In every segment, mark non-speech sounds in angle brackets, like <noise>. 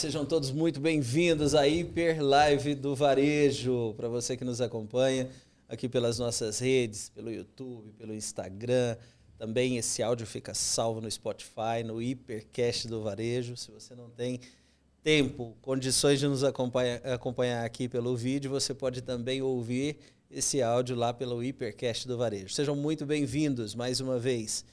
Sejam todos muito bem-vindos à Hiper Live do Varejo. Para você que nos acompanha aqui pelas nossas redes, pelo YouTube, pelo Instagram. Também esse áudio fica salvo no Spotify, no Hipercast do Varejo. Se você não tem tempo, condições de nos acompanhar, acompanhar aqui pelo vídeo, você pode também ouvir esse áudio lá pelo Hipercast do Varejo. Sejam muito bem-vindos mais uma vez.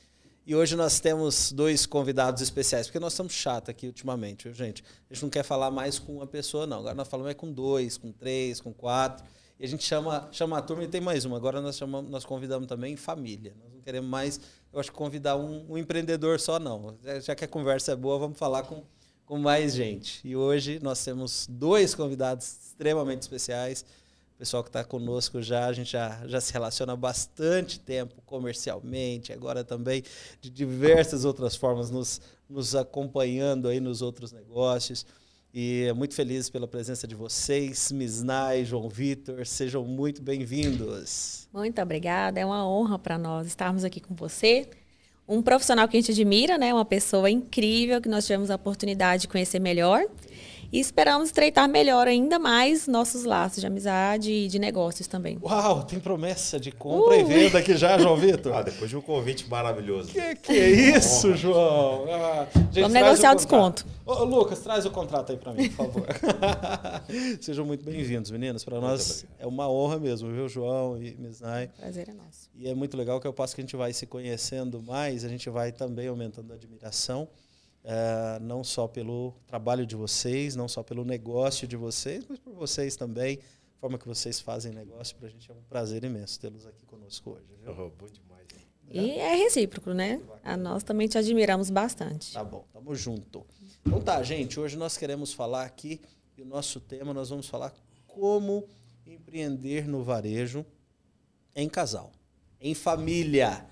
E hoje nós temos dois convidados especiais, porque nós estamos chatos aqui ultimamente, gente? A gente não quer falar mais com uma pessoa, não. Agora nós falamos é com dois, com três, com quatro. E a gente chama, chama a turma e tem mais uma. Agora nós, chamamos, nós convidamos também família. Nós não queremos mais, eu acho, convidar um, um empreendedor só, não. Já que a conversa é boa, vamos falar com, com mais gente. E hoje nós temos dois convidados extremamente especiais. O pessoal que está conosco já, a gente já, já se relaciona há bastante tempo comercialmente, agora também de diversas outras formas, nos, nos acompanhando aí nos outros negócios. E muito feliz pela presença de vocês, Misnai, João Vitor, sejam muito bem-vindos. Muito obrigada, é uma honra para nós estarmos aqui com você. Um profissional que a gente admira, né? Uma pessoa incrível que nós tivemos a oportunidade de conhecer melhor. E esperamos estreitar melhor ainda mais nossos laços de amizade e de negócios também. Uau, tem promessa de compra uh! e venda aqui já, João Vitor. <laughs> ah, depois de um convite maravilhoso. Que que é isso, João? Ah, gente, Vamos negociar o, o desconto. Ô, Lucas, traz o contrato aí para mim, por favor. <laughs> Sejam muito bem-vindos, meninos. Para nós é uma honra mesmo, viu, João e Misnai. Prazer é nosso. E é muito legal que eu passo que a gente vai se conhecendo mais, a gente vai também aumentando a admiração é, não só pelo trabalho de vocês, não só pelo negócio de vocês, mas por vocês também, a forma que vocês fazem negócio. Para a gente é um prazer imenso tê-los aqui conosco hoje. Viu? Oh, bom demais. E é recíproco, né? A nós também te admiramos bastante. Tá bom, tamo junto. Então tá, gente, hoje nós queremos falar aqui, e o nosso tema, nós vamos falar como empreender no varejo em casal, em família.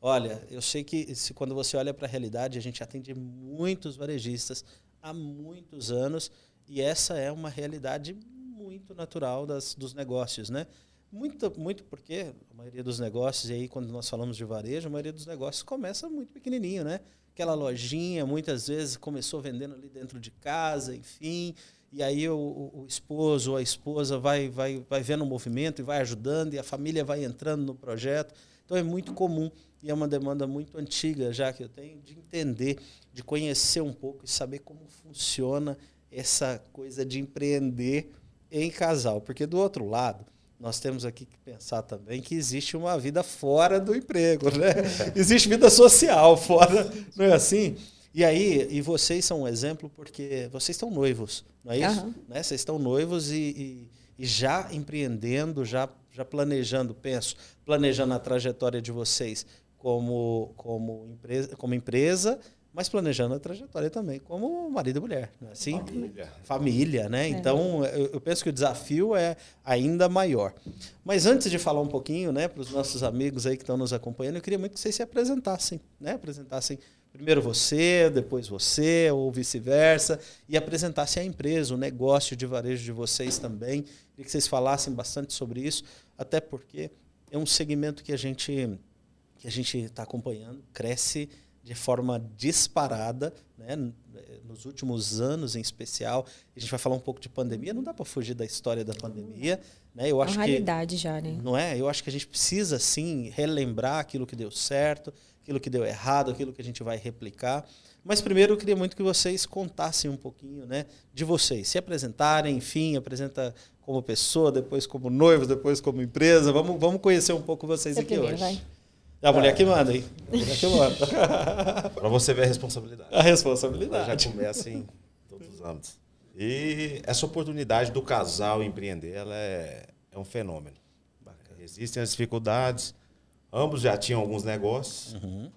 Olha, eu sei que se, quando você olha para a realidade, a gente atende muitos varejistas há muitos anos e essa é uma realidade muito natural das, dos negócios, né? Muito, muito porque a maioria dos negócios, e aí quando nós falamos de varejo, a maioria dos negócios começa muito pequenininho, né? Aquela lojinha, muitas vezes começou vendendo ali dentro de casa, enfim, e aí o, o, esposo ou a esposa vai, vai, vai vendo o movimento e vai ajudando, e a família vai entrando no projeto. Então é muito comum e é uma demanda muito antiga já que eu tenho de entender, de conhecer um pouco e saber como funciona essa coisa de empreender em casal, porque do outro lado nós temos aqui que pensar também que existe uma vida fora do emprego, né? <laughs> existe vida social fora, não é assim? E aí, e vocês são um exemplo porque vocês estão noivos, não é isso? Uhum. Né? Vocês estão noivos e, e, e já empreendendo, já já planejando, penso, planejando a trajetória de vocês como, como, empresa, como empresa, mas planejando a trajetória também como marido e mulher, né? assim, família, família né? É. Então eu, eu, penso que o desafio é ainda maior. Mas antes de falar um pouquinho, né, para os nossos amigos aí que estão nos acompanhando, eu queria muito que vocês se apresentassem, né? Apresentassem primeiro você, depois você, ou vice-versa, e apresentassem a empresa, o negócio de varejo de vocês também. Queria que vocês falassem bastante sobre isso, até porque é um segmento que a gente que a gente está acompanhando, cresce de forma disparada, né? nos últimos anos em especial. A gente vai falar um pouco de pandemia, não dá para fugir da história da pandemia. Né? Eu acho é uma realidade que, já, né? Não é? Eu acho que a gente precisa, sim, relembrar aquilo que deu certo, aquilo que deu errado, aquilo que a gente vai replicar. Mas primeiro eu queria muito que vocês contassem um pouquinho né, de vocês, se apresentarem, enfim, apresenta como pessoa, depois como noivo, depois como empresa. Vamos, vamos conhecer um pouco vocês Você aqui primeiro, hoje. Vai. É a mulher que manda, hein? A mulher que manda. <laughs> Para você ver a responsabilidade. A responsabilidade. Ela já começa em todos os âmbitos. E essa oportunidade do casal empreender, ela é, é um fenômeno. Bacana. Existem as dificuldades. Ambos já tinham alguns negócios, uhum.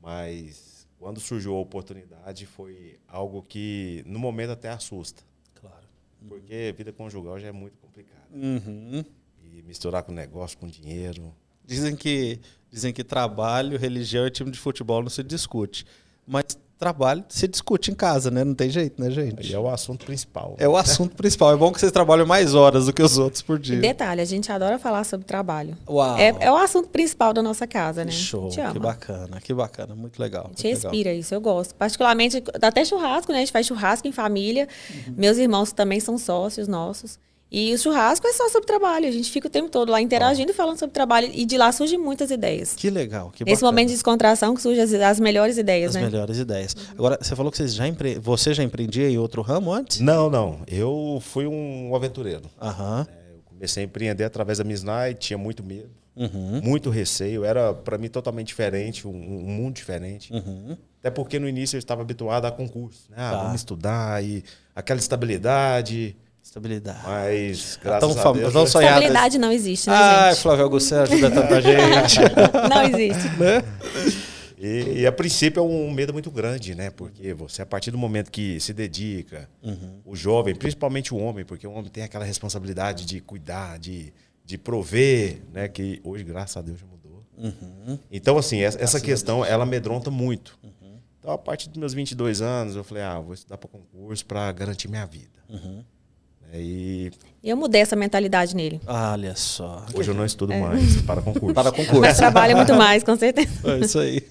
mas quando surgiu a oportunidade foi algo que no momento até assusta. Claro. Uhum. Porque vida conjugal já é muito complicado. Uhum. E misturar com negócio, com dinheiro. Dizem que Dizem que trabalho, religião e time de futebol não se discute. Mas trabalho se discute em casa, né? Não tem jeito, né, gente? E é o assunto principal. É o assunto principal. É bom que vocês trabalham mais horas do que os outros por E dia. detalhe, a gente adora falar sobre trabalho. Uau. É, é o assunto principal da nossa casa, né? Show, que bacana, que bacana, muito legal. A muito gente legal. respira isso, eu gosto. Particularmente, dá até churrasco, né? A gente faz churrasco em família. Uhum. Meus irmãos também são sócios nossos. E o churrasco é só sobre trabalho. A gente fica o tempo todo lá interagindo e falando sobre trabalho. E de lá surgem muitas ideias. Que legal, que Nesse momento de descontração que surgem as, as melhores ideias, As né? melhores ideias. Agora, você falou que vocês já empre... você já empreendia em outro ramo antes? Não, não. Eu fui um aventureiro. Aham. É, Eu comecei a empreender através da Miss Night, tinha muito medo, Uhum. muito receio. Era, para mim, totalmente diferente, um, um mundo diferente. Uhum. Até porque no início eu estava habituado a concurso. Né? Ah, Tá. Vamos estudar e aquela estabilidade. Estabilidade. Mas, Tão graças a fam- Deus... tão sonhada. Estabilidade não existe, né, Ai, gente? Flávio Augusto, ajuda tanta <laughs> gente. Não existe. né? E, e, a princípio é um medo muito grande, né? Porque você, a partir do momento que se dedica, Uhum. o jovem, principalmente o homem, porque o homem tem aquela responsabilidade de cuidar, de, de prover, né? Que hoje, graças a Deus, já mudou. Uhum. Então, assim, essa, essa questão, ela amedronta muito. Então, a partir dos meus 22 anos, eu falei, ah, vou estudar para concurso para garantir minha vida. E eu mudei essa mentalidade nele. Olha só. hoje eu não estudo mais para concurso. Para concurso. Mas trabalha muito <laughs> mais, com certeza. É isso aí.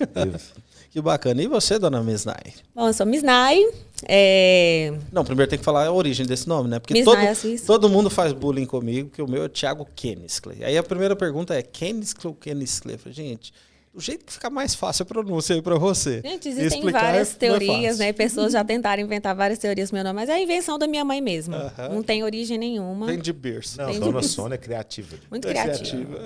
que bacana. E você, dona Misnai? Bom, eu sou Miss Nai. É... Não, primeiro tem que falar a origem desse nome, né? Porque todo, todo mundo faz bullying comigo, que o meu é Thiago Kenniskley. Aí a primeira pergunta é Kenniskley ou falei, gente, do jeito que fica mais fácil a pronúncia aí pra você. Gente, existem explicar várias é teorias, né? Pessoas já tentaram inventar várias teorias meu nome, mas é a invenção da minha mãe mesmo. Não tem origem nenhuma. Vem de berço. Não, Tem dona de- Sônia é criativa. Muito É criativa.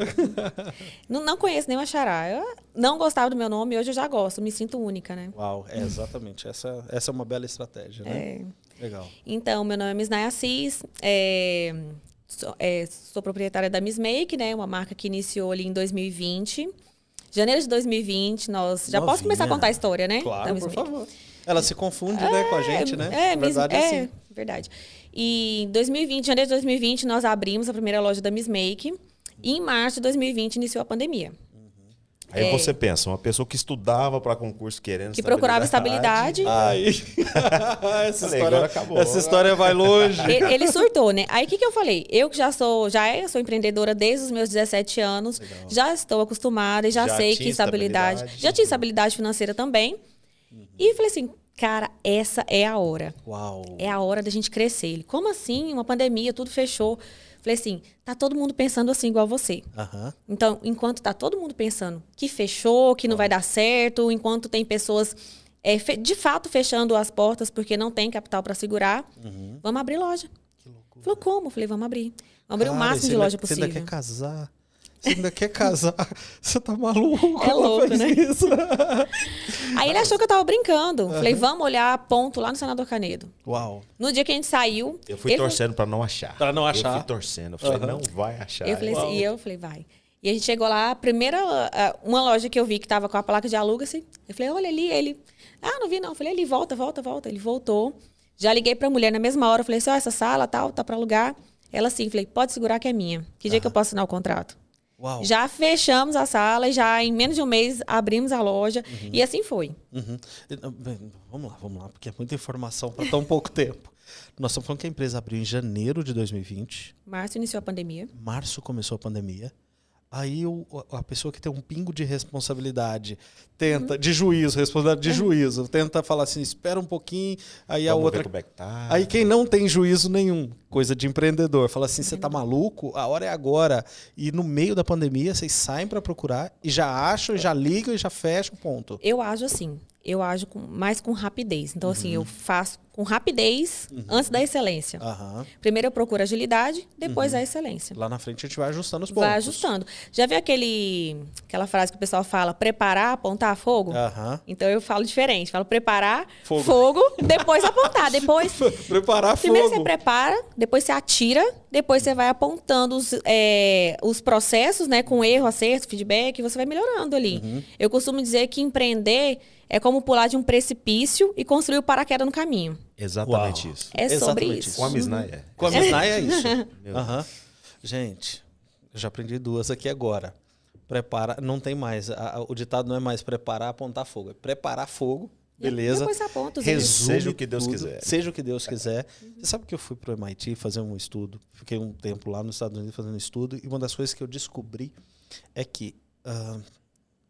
<laughs> Não, não conheço nenhuma xará. Eu não gostava do meu nome, hoje eu já gosto, me sinto única, né? Uau, é exatamente. Essa, essa é uma bela estratégia, né? É. Legal. Então, meu nome é Miss Naya Assis, é, sou, é, sou proprietária da Miss Make, né? Uma marca que iniciou ali em 2020. Janeiro de 2020, nós... Já posso começar a Novinha. contar a história, né? Claro, Miss por favor. Ela se confunde, né, com a gente, né? É, verdade, é, assim. verdade. E em 2020, janeiro de 2020, nós abrimos a primeira loja da Miss Make. E em março de 2020 iniciou a pandemia. Aí você pensa, uma pessoa que estudava para concurso querendo É. Que procurava estabilidade. Ai. <laughs> essa, Falei, história, acabou. essa história vai longe. Ele, ele surtou, né? Aí o que, que eu falei? Eu que já sou, já é, sou empreendedora desde os meus 17 anos, já estou acostumada e já, Já sei que estabilidade, estabilidade. Já tinha estabilidade financeira também. E falei assim, cara, essa é a hora. Uau. É a hora da gente crescer. Ele, como assim? Uma pandemia, tudo fechou. Falei assim, tá todo mundo pensando assim igual você. Aham. Então, enquanto tá todo mundo pensando que fechou, que não vai dar certo, enquanto tem pessoas é, de fato fechando as portas porque não tem capital para segurar, vamos abrir loja. Falou, como? Falei, vamos abrir. Vamos abrir o máximo de ainda- loja Você ainda quer possível. casar? Você ainda quer casar? <laughs> Você tá maluco? É louco, né? Isso. <laughs> Aí ele achou que eu tava brincando. Falei, vamos olhar ponto lá no Senador Canedo. Uau. No dia que a gente saiu. Eu fui ele torcendo para não achar. Pra não achar. Eu fui torcendo. Eu falei, Aham. não vai achar. Eu falei assim, e eu falei, vai. E a gente chegou lá, a primeira, uma loja que eu vi que tava com a placa de aluga-se. Eu falei, olha ali, ele. Ah, não vi não. Eu falei, ele volta, volta, volta. Ele voltou. Já liguei pra mulher na mesma hora. Eu falei assim, ó, essa sala tal, tá pra alugar. Ela assim, falei, pode segurar que é minha. Que dia que eu posso assinar o contrato? Uau. Já fechamos a sala, já em menos de um mês abrimos a loja. E assim foi. Uhum. Vamos lá, vamos lá, porque é muita informação para tão pouco <laughs> tempo. Nós estamos falando que a empresa abriu em janeiro de 2020. Março iniciou a pandemia. Março começou a pandemia. Aí o- a pessoa que tem um pingo de responsabilidade tenta, de juízo, responsabilidade de juízo, tenta falar assim, espera um pouquinho, aí a Vamos outra ver como é que tá. Aí quem não tem juízo nenhum, coisa de empreendedor, fala assim: você tá maluco? A hora é agora. E no meio da pandemia, vocês saem para procurar e já acham, e já ligam e já fecham, ponto. Eu ajo assim. Eu ajo com, mais com rapidez. Então, assim, Uhum. eu faço com rapidez antes da excelência. Aham. Primeiro eu procuro agilidade, depois a excelência. Lá na frente a gente vai ajustando os Uhum. pontos. Vai ajustando. Já viu aquele, aquela frase que o pessoal fala, preparar, apontar fogo? Então eu falo diferente. Falo preparar, Fogo. fogo, depois apontar. Depois, <laughs> Preparar primeiro fogo. você prepara, depois você atira, depois você vai apontando os, é, os processos, né? Com erro, acerto, feedback, você vai melhorando ali. Uhum. Eu costumo dizer que empreender é como pular de um precipício e construir o paraquedas no caminho. Exatamente Uau. isso. É sobre Exatamente isso. Com a Misnaia. Com a Misnai é isso. <laughs> Gente, eu já aprendi duas aqui agora. Prepara, não tem mais. a- a- o ditado não é mais preparar, apontar fogo. É preparar fogo, Beleza. Os Resume Seja o que Deus tudo, quiser. Seja o que Deus quiser. Você sabe que eu fui para o MIT fazer um estudo. Fiquei um tempo lá nos Estados Unidos fazendo estudo. E uma das coisas que eu descobri é que ah,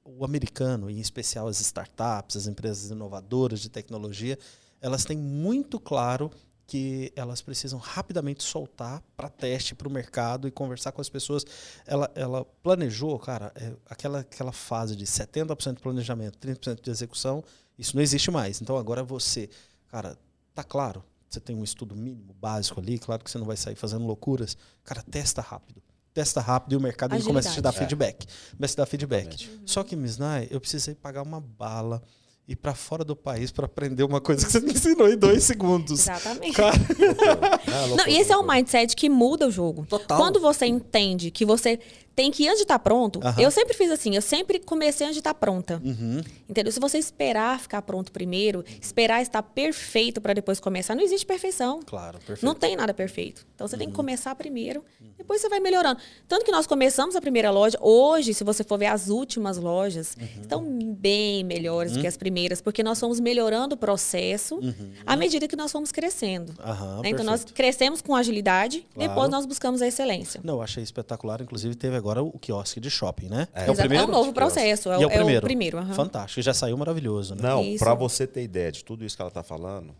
o americano, em especial as startups, as empresas inovadoras de tecnologia, elas têm muito claro que elas precisam rapidamente soltar para teste para o mercado e conversar com as pessoas. Ela, ela planejou, cara, é, aquela, aquela fase de 70% de planejamento, 30% de execução, isso não existe mais. Então agora você, cara, tá claro, você tem um estudo mínimo, básico ali, claro que você não vai sair fazendo loucuras. Cara, testa rápido. Testa rápido e o mercado ele começa a te dar feedback. Começa a dar feedback. Só que, Misnai, eu precisei pagar uma bala ir para fora do país para aprender uma coisa que você me ensinou em dois segundos. Exatamente. Cara, <laughs> Ah, Não, e esse é um mindset que muda o jogo. Total. Quando você entende que você tem que ir antes de estar pronto, Aham. eu sempre fiz assim, eu sempre comecei antes de estar pronta. Uhum. Entendeu? Se você esperar ficar pronto primeiro, esperar estar perfeito para depois começar, não existe perfeição. claro, perfeito. Não tem nada perfeito. Então você tem Uhum. que começar primeiro, depois você vai melhorando. Tanto que nós começamos a primeira loja, hoje, se você for ver as últimas lojas, Uhum. estão bem melhores que as primeiras, porque nós fomos melhorando o processo à medida que nós fomos crescendo. Uhum. Né? Então nós crescemos com agilidade, Claro. depois nós buscamos a excelência. Não, eu achei espetacular. Inclusive, teve agora o quiosque de shopping, né? É. o Exato. primeiro? É um novo processo, é, o- é o primeiro. aham. Fantástico. Já saiu maravilhoso, né? Não, para você ter ideia de tudo isso que ela tá falando,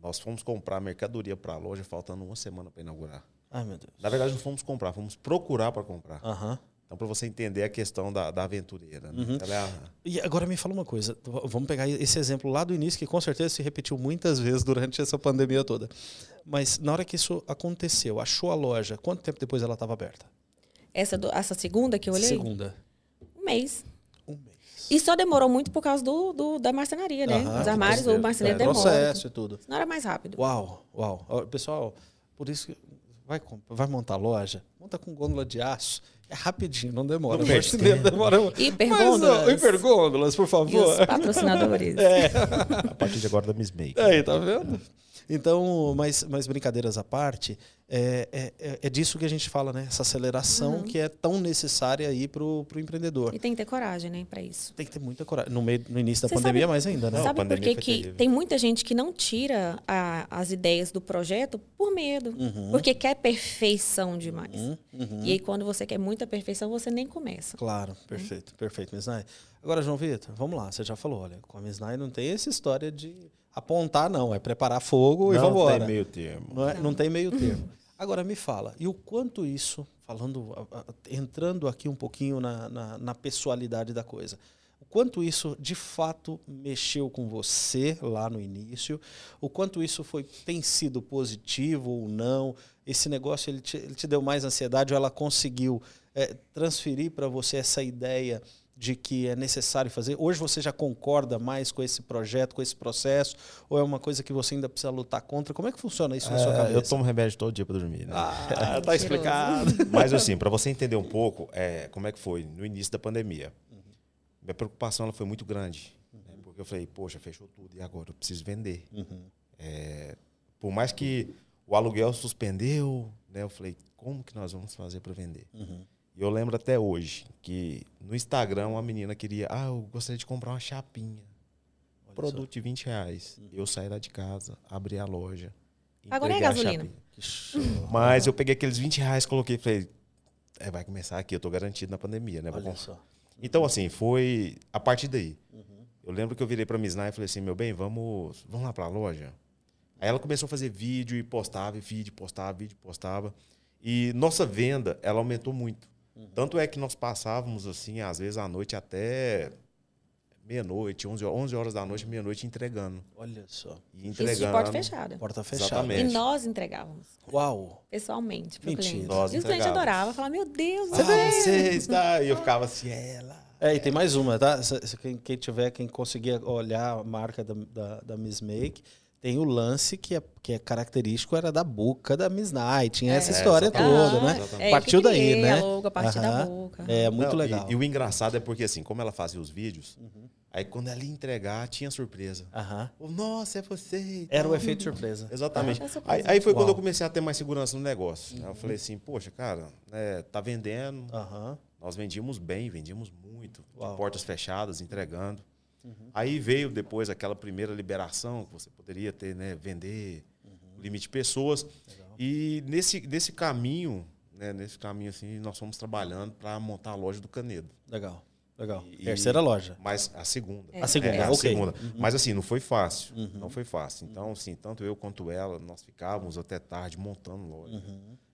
nós fomos comprar mercadoria para a loja faltando uma semana para inaugurar. Ai, meu Deus. Na verdade, não fomos comprar, fomos procurar para comprar. Aham. Então, para você entender a questão da, da aventureira. né? Uhum. Ela é a- E agora me fala uma coisa. Vamos pegar esse exemplo lá do início, que com certeza se repetiu muitas vezes durante essa pandemia toda. Mas na hora que isso aconteceu, achou a loja, quanto tempo depois ela estava aberta? Essa, do- essa segunda que eu olhei, Segunda. um mês. Um mês. E só demorou muito por causa do, do- da marcenaria, né? Aham, Os armários, o marceneiro É, demora. processo e tudo. Não era mais rápido. Uau, uau. Pessoal, por isso que vai, vai montar loja, monta com gôndola de aço. É rapidinho, não demora. Não perde marceneiro demora. Hipergôndolas. Hipergôndolas, por E favor. os patrocinadores. <laughs> a partir de agora da Miss Make. Aí, tá vendo? Então, mas, mas brincadeiras à parte, é, é, é- é disso que a gente fala, né? Essa aceleração Uhum. que é tão necessária aí pro, pro empreendedor. E tem que ter coragem, né, pra isso. Tem que ter muita coragem. No, meio, no início da Você pandemia, sabe- mais ainda, né? Sabe por pandemia que, terrível. tem muita gente que não tira a- as ideias do projeto por medo? Uhum. Porque quer perfeição demais. Uhum, uhum. E aí, quando você quer muita perfeição, você nem começa. Claro, perfeito, perfeito, Misnai. Agora, João Vitor, vamos lá, você já falou, olha, com a Misnai não tem essa história de apontar, não, é preparar fogo e Não vamos embora. tem meio termo. Não, é- não tem meio termo. <clears throat> Agora me fala, e o quanto isso, falando, entrando aqui um pouquinho na, na, na pessoalidade da coisa, o quanto isso de fato mexeu com você lá no início, o quanto isso foi tem sido positivo ou não, esse negócio ele te, ele te deu mais ansiedade ou ela conseguiu eh, transferir para você essa ideia de que é necessário fazer? Hoje você já concorda mais com esse projeto, com esse processo? Ou é uma coisa que você ainda precisa lutar contra? Como é que funciona isso na sua É, cabeça? eu tomo remédio todo dia para dormir. Né? Ah, tá explicado. <laughs> Mas assim, para você entender um pouco é, como é que foi no início da pandemia, minha preocupação ela foi muito grande. né? Porque eu falei, poxa, fechou tudo, e agora? Eu preciso vender. É, por mais que o aluguel suspendeu, né, eu falei, como que nós vamos fazer para vender? E eu lembro até hoje que no Instagram uma menina queria, ah, eu gostaria de comprar uma chapinha. Produto de 20 reais. Eu saí lá de casa, abri a loja. Agora é gasolina. Mas eu peguei aqueles 20 reais, coloquei e falei, é, vai começar aqui, eu tô garantido na pandemia, né? Olha só. Então, assim, foi a partir daí. Eu lembro que eu virei pra Misnai e falei assim, meu bem, vamos, vamos lá pra loja? Aí ela começou a fazer vídeo e postava, e vídeo, postava, vídeo, postava. E nossa venda, ela aumentou muito. Tanto é que nós passávamos, assim, às vezes à noite até meia-noite, 11, horas- 11 horas da noite, meia-noite, entregando. Olha só. E Isso entregando. de porta fechada. Porta fechada. Exatamente. E nós entregávamos Uau. pessoalmente pro Mentira. cliente. Nós e os clientes entregávamos. adoravam. Falavam, meu Deus, Você você vocês, tá? E eu ficava assim, ela. É, e tem mais uma, tá? Se- se Quem, quem tiver, quem conseguir olhar a marca da, da, da Miss Make, tem o lance que é, que é característico, era da boca da Miss Night. Tinha essa É, história exatamente. toda, né? Exatamente. É, ele Partiu daí, criei né? A logo a partir da boca. É, muito Não, e- legal. E, o engraçado é porque, assim, como ela fazia os vídeos, aí quando ela ia entregar, tinha surpresa. Aham. Oh, Nossa, é você. e Era o efeito surpresa. Exatamente. É surpresa. Aí, aí foi quando Uau. eu comecei a ter mais segurança no negócio. Aí Eu falei assim, poxa, cara, tá vendendo. Aham. Nós vendíamos bem, vendíamos muito. de portas fechadas, entregando. Aí veio depois aquela primeira liberação que você poderia ter, né, vender o limite de pessoas. E nesse, nesse caminho, né, nesse caminho assim, nós fomos trabalhando para montar a loja do Canedo. Legal, legal. E- Terceira loja. Mas a segunda. A segunda, É, a ok. segunda. Mas assim, não foi fácil. Não foi fácil. Então, assim, tanto eu quanto ela, nós ficávamos até tarde montando loja.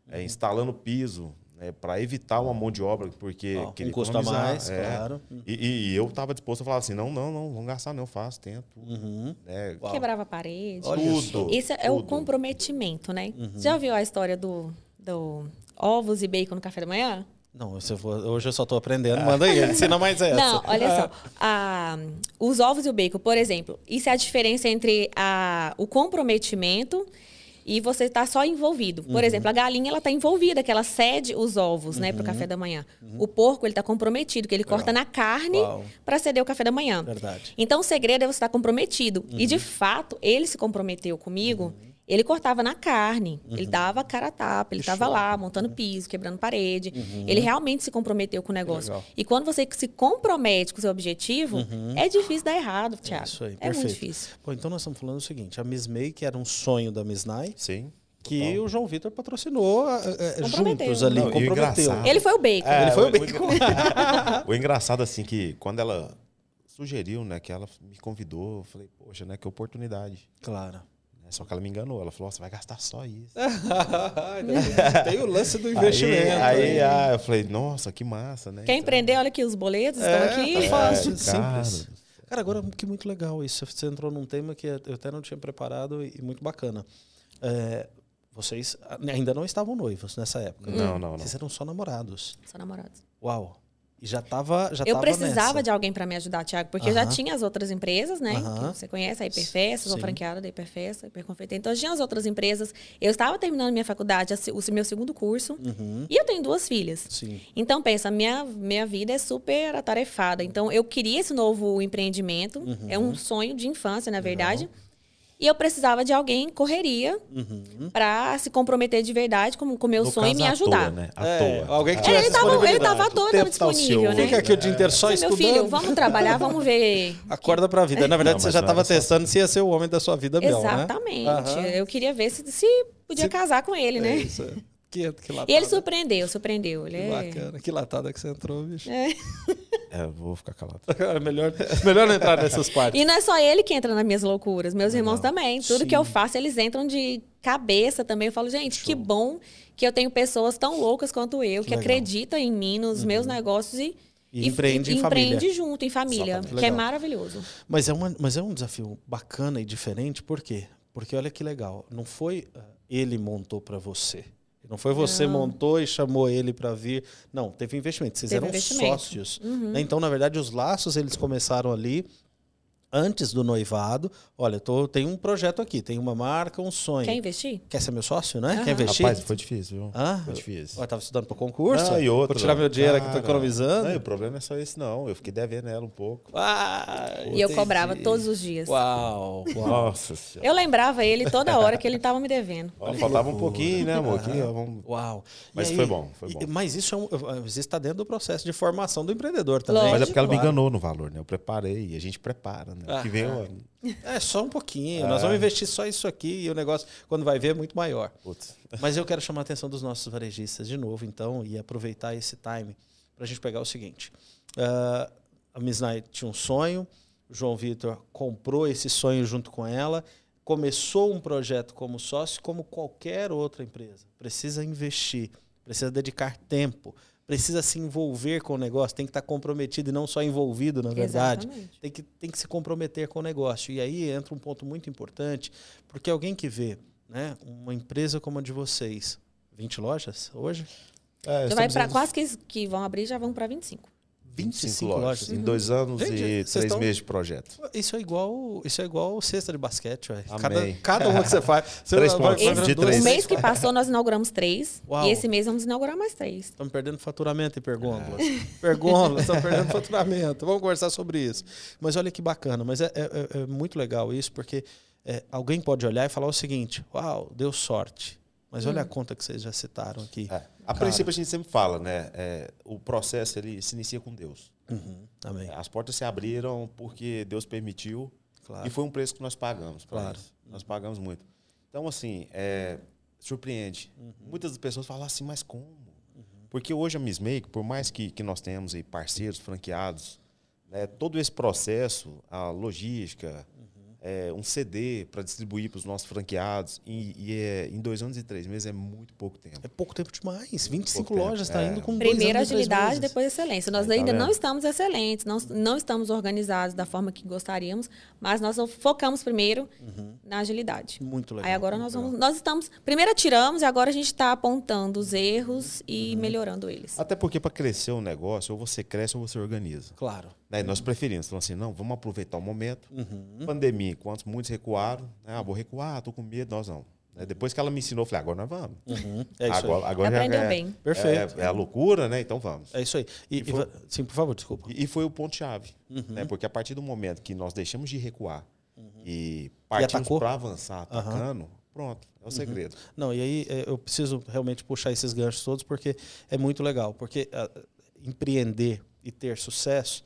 É, instalando piso, né, para evitar uma mão de obra, porque Ó, um queria custo a economizar, mais, é. claro. E, e- e eu estava disposto a falar assim, não, não, não, vamos gastar não, eu faço, tento. Uhum. né. Quebrava a parede. Olha tudo. Isso é o tudo. comprometimento, né? Uhum. Já ouviu a história do, do ovos e bacon no café da manhã? Não, se eu for- hoje eu só tô aprendendo, manda aí, <laughs> ensina mais essa. Não, olha só. A- os ovos e o bacon, por exemplo, isso é a diferença entre a, o comprometimento e você está só envolvido. Por Uhum. exemplo, a galinha ela está envolvida, que ela cede os ovos, né, para Uhum. o café da manhã. O porco ele está comprometido, que ele corta na carne Uau. para ceder o café da manhã. Verdade. Então, o segredo é você estar comprometido. E, Uhum. de fato, ele se comprometeu comigo. Ele cortava na carne. Uhum. Ele dava cara a tapa. Ele estava lá, montando piso, quebrando parede. Ele realmente se comprometeu com o negócio. Uhum. Legal. E quando você se compromete com o seu objetivo, é difícil dar errado, Thiago. Uhum. Isso aí, é muito perfeito. difícil. Bom, então nós estamos falando o seguinte: a Miss May, que era um sonho da Miss Nai, Sim. que o João Vitor patrocinou é, é, juntos ali, Não, comprometeu. engraçado- Ele foi o bacon. É, Ele foi o o- bacon. <laughs> O engraçado, assim, que quando ela sugeriu, né, que ela me convidou, eu falei, poxa, né, que oportunidade. Claro. Só que ela me enganou. Ela falou, "Ó, você vai gastar só isso. <laughs> Tem o lance do investimento. Aí, aí, aí. ah, eu falei, nossa, que massa, né? Quer Então, empreender? Olha aqui, os boletos É, estão aqui. tá fácil, É, simples. cara. Cara, agora que muito legal isso. Você entrou num tema que eu até não tinha preparado e muito bacana. É, vocês ainda não estavam noivos nessa época. né? Não, não, não. Vocês eram só namorados. São namorados. Uau. E já tava. Já Eu tava precisava nessa. de alguém para me ajudar, Thiago, porque eu já tinha as outras empresas, né? Você conhece, a Hiperfesta, sou franqueada da Hiperfesta, Hiperconfeitante. Então, eu tinha as outras empresas. Eu estava terminando minha faculdade, o meu segundo curso, Uhum. e eu tenho duas filhas. Sim. Então, pensa, minha, minha vida é super atarefada. Então, eu queria esse novo empreendimento. Uhum. É um sonho de infância, na verdade. E eu precisava de alguém, correria, Uhum. para se comprometer de verdade com o meu No sonho e me à ajudar. toa, né? À É, toa. alguém que É, tivesse Ele tava, ele tava todo tempo tá disponível, ocioso. né? Fica aqui o dia inteiro só Meu estudando. filho, vamos trabalhar, vamos ver <laughs> Acorda pra vida. Na verdade, Não, você já só- testando se ia ser o homem da sua vida mesmo, né? Exatamente. Eu queria ver se, se podia Se- casar com ele, É né? isso. Que, que latada. E ele surpreendeu, surpreendeu. Ele Que é... bacana. Que latada que você entrou, bicho. É, eu vou ficar calado. <laughs> É melhor, melhor não entrar nessas partes. E não é só ele que entra nas minhas loucuras, meus irmãos também. Tudo Sim. que eu faço, eles entram de cabeça também. Eu falo, gente, que bom que eu tenho pessoas tão loucas quanto eu, que. Uhum. acreditam em mim, nos meus negócios e, E empreende em empreende família. junto, em família. Exatamente. Que é Legal. maravilhoso. Mas é, uma, mas é um desafio bacana e diferente, por quê? Porque olha que legal, não foi ah, ele montou para você. Não foi você Não. montou e chamou ele para vir. Não, teve investimento. Vocês Teve eram investimento. Uhum. sócios. né? Então, na verdade, os laços eles começaram ali antes do noivado. Olha, eu tô, tem um projeto aqui, tem uma marca, um sonho. Quer investir? Quer ser meu sócio, né? Aham. Quer investir? Rapaz, foi difícil, viu? Ah, Foi difícil. Eu tava estudando para concurso. Não, e outra, Vou tirar meu dinheiro que eu tô cara, economizando. Não, e o problema é só esse, não. Eu fiquei devendo ela um pouco. Ah, E eu cobrava todos os dias. Uau, uau. Nossa senhora. Eu lembrava ele toda hora que ele estava me devendo. Ó, faltava um pouquinho, né, amor? Aqui, vamos... Uau. Mas E foi bom, foi bom. e- Mas isso é um, isso está dentro do processo de formação do empreendedor também. Lógico. Mas é porque ela me enganou no valor, né? Eu preparei e a gente prepara, né? O que vem, ó, É só um pouquinho. Nós vamos investir só isso aqui e o negócio, quando vai ver, é muito maior. putz. <laughs> Mas eu quero chamar a atenção dos nossos varejistas de novo, então, e aproveitar esse time para a gente pegar o seguinte. Ah, a Miss Knight tinha um sonho, o João Vitor comprou esse sonho junto com ela, começou um projeto como sócio, como qualquer outra empresa. Precisa investir, precisa dedicar tempo, precisa se envolver com o negócio, tem que estar comprometido e não só envolvido, na verdade. Exatamente. Tem que, tem que se comprometer com o negócio. E aí entra um ponto muito importante, porque alguém que vê né, uma empresa como a de vocês, 20 lojas hoje? É, Já vai para indo quase que, que vão abrir, já vão para 25. 25 lojas. Em dois anos Gente, e três estão- meses de projeto. Isso é igual, isso é igual cesta de basquete, ué. Cada, cada uma que você faz. <laughs> Você Três vai- pontos, vai de três. o mês que passou, nós inauguramos três. Uau. E esse mês vamos inaugurar mais três. Estamos perdendo faturamento em pergôndolas. <laughs> Pergôndolas, estamos perdendo faturamento. Vamos conversar sobre isso. Mas olha que bacana. Mas é, é- é- é muito legal isso, porque é, alguém pode olhar e falar o seguinte: Uau, deu sorte. Mas olha a conta que vocês já citaram aqui. É. A princípio a gente sempre fala, né? é, o processo ele se inicia com Deus. Uhum, amém. As portas se abriram porque Deus permitiu Claro. e foi um preço que nós pagamos. Claro. isso. Nós pagamos muito. Então, assim, é, surpreende. Uhum. Muitas das pessoas falam assim, mas como? Porque hoje a Miss Make, por mais que, que nós tenhamos aí parceiros, franqueados, né, todo esse processo, a logística, Uhum. É, um CD para distribuir para os nossos franqueados, e, e é, em dois anos e três meses é muito pouco tempo. É pouco tempo demais. 25 pouco tempo, lojas está é. indo com dois Primeiro e agilidade, depois excelência. Nós Aí, tá ainda não vendo? estamos excelentes, não, não estamos organizados da forma que gostaríamos, mas nós focamos primeiro na agilidade. Muito legal. Aí agora nós vamos, nós estamos, primeiro atiramos e agora a gente está apontando os erros e melhorando eles. Até porque para crescer um negócio, ou você cresce ou você organiza. Claro. Né? Nós preferimos, então assim, não, vamos aproveitar o momento. Uhum. Pandemia, enquanto muitos recuaram, né? ah, vou recuar, tô com medo, nós não. Né? Depois que ela me ensinou, eu falei, agora nós vamos. Uhum. É isso agora, aí. agora já Aprendeu é, bem. Perfeito. É, é a loucura, né? Então vamos. É isso aí. E, E foi- e va- sim, por favor, desculpa. E, foi o ponto-chave. Uhum. Né? Porque a partir do momento que nós deixamos de recuar e partimos para avançar atacando, pronto, é o segredo. Não, e aí é, eu preciso realmente puxar esses ganchos todos porque é muito legal. Porque ah, empreender e ter sucesso,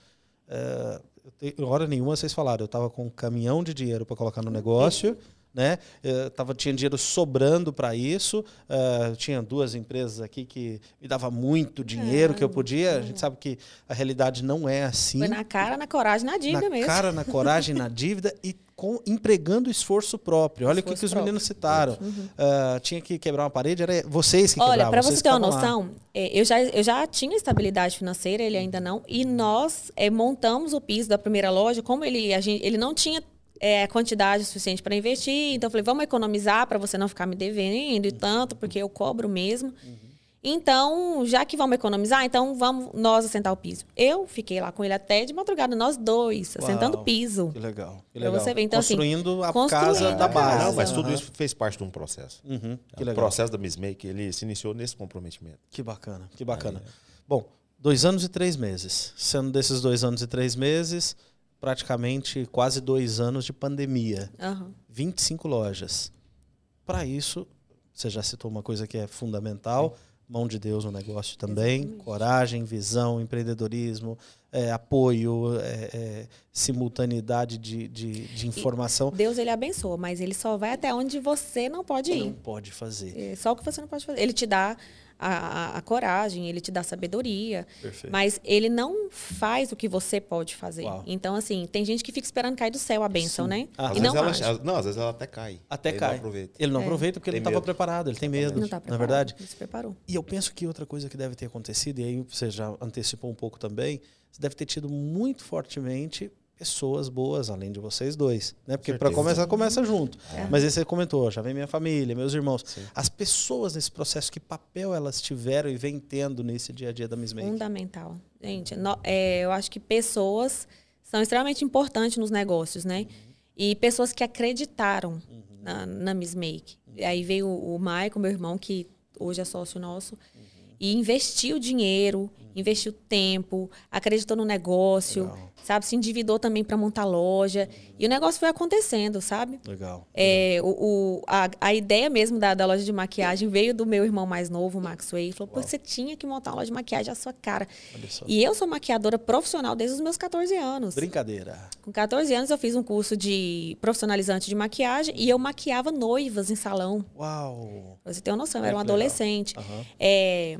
te- hora nenhuma vocês falaram, eu estava com um caminhão de dinheiro para colocar no negócio. Né? Eu tava, tinha dinheiro sobrando para isso. eh, eu tinha duas empresas aqui que me dava muito dinheiro que eu podia. A gente sabe que a realidade não é assim. Foi na cara, na coragem, na dívida na mesmo. cara, na coragem, na <laughs> dívida e com, empregando esforço próprio. Olha o que, Esforço que os próprio. meninos citaram. Ah, tinha que quebrar uma parede, era vocês que Olha, quebravam. para vocês você ter uma noção, é, eu, já, eu já tinha estabilidade financeira, ele ainda não, e nós é, montamos o piso da primeira loja, como ele, a gente, ele não tinha é, quantidade suficiente para investir, então eu falei, vamos economizar para você não ficar me devendo e tanto, porque eu cobro mesmo. Então, já que vamos economizar, então vamos nós assentar o piso. Eu fiquei lá com ele até de madrugada, nós dois, assentando o Uau, piso. Que legal. Que legal. você ver, então, assim, construindo a construindo casa da base. Não, mas tudo Aham. isso fez parte de um processo. Uhum, que o legal. processo da Miss Make, ele se iniciou nesse comprometimento. Que bacana, que bacana. Bom, dois anos e três meses. Sendo desses dois anos e três meses, praticamente quase dois anos de pandemia. Aham. 25 lojas. Para isso, você já citou uma coisa que é fundamental, mão de Deus no negócio também, Exatamente. coragem, visão, empreendedorismo, é, apoio, é, é, simultaneidade de, de, de informação. Deus ele abençoa, mas ele só vai até onde você não pode Não ir. pode fazer. É só o que você não pode fazer. Ele te dá a, a- a coragem, ele te dá sabedoria, Perfeito. mas ele não faz o que você pode fazer. Uau. Então, assim, tem gente que fica esperando cair do céu a bênção, Sim. né? Ah, Às e vezes não ela, age. não, às vezes ela até cai. Até Ele cai. Não aproveita. Ele não É. aproveita porque ele Tem não estava medo. preparado, ele tem medo. Não está na preparado. verdade. Ele se preparou. E eu penso que outra coisa que deve ter acontecido, e aí você já antecipou um pouco também, você deve ter tido muito fortemente pessoas boas, além de vocês dois. Né? Porque para começar, começa junto. É. Mas aí você comentou, já vem minha família, meus irmãos. Sim. As pessoas nesse processo, que papel elas tiveram e vem tendo nesse dia a dia da Miss Make? Fundamental. Gente, no- é, eu acho que pessoas são extremamente importantes nos negócios, né? E pessoas que acreditaram na, na Miss Make. E aí veio o o Michael, meu irmão, que hoje é sócio nosso, e investiu dinheiro, investiu tempo, acreditou no negócio, Legal. Sabe? Se endividou também para montar loja. E o negócio foi acontecendo, sabe? Legal. É, o, o- a, a ideia mesmo da, da loja de maquiagem veio do meu irmão mais novo, o Max Way. Ele falou, Pô, você tinha que montar uma loja de maquiagem à sua cara. E eu sou maquiadora profissional desde os meus 14 anos. Brincadeira. Com 14 anos eu fiz um curso de profissionalizante de maquiagem e eu maquiava noivas em salão. Uau! Pra você ter uma noção, eu era É, legal. adolescente. Aham. É,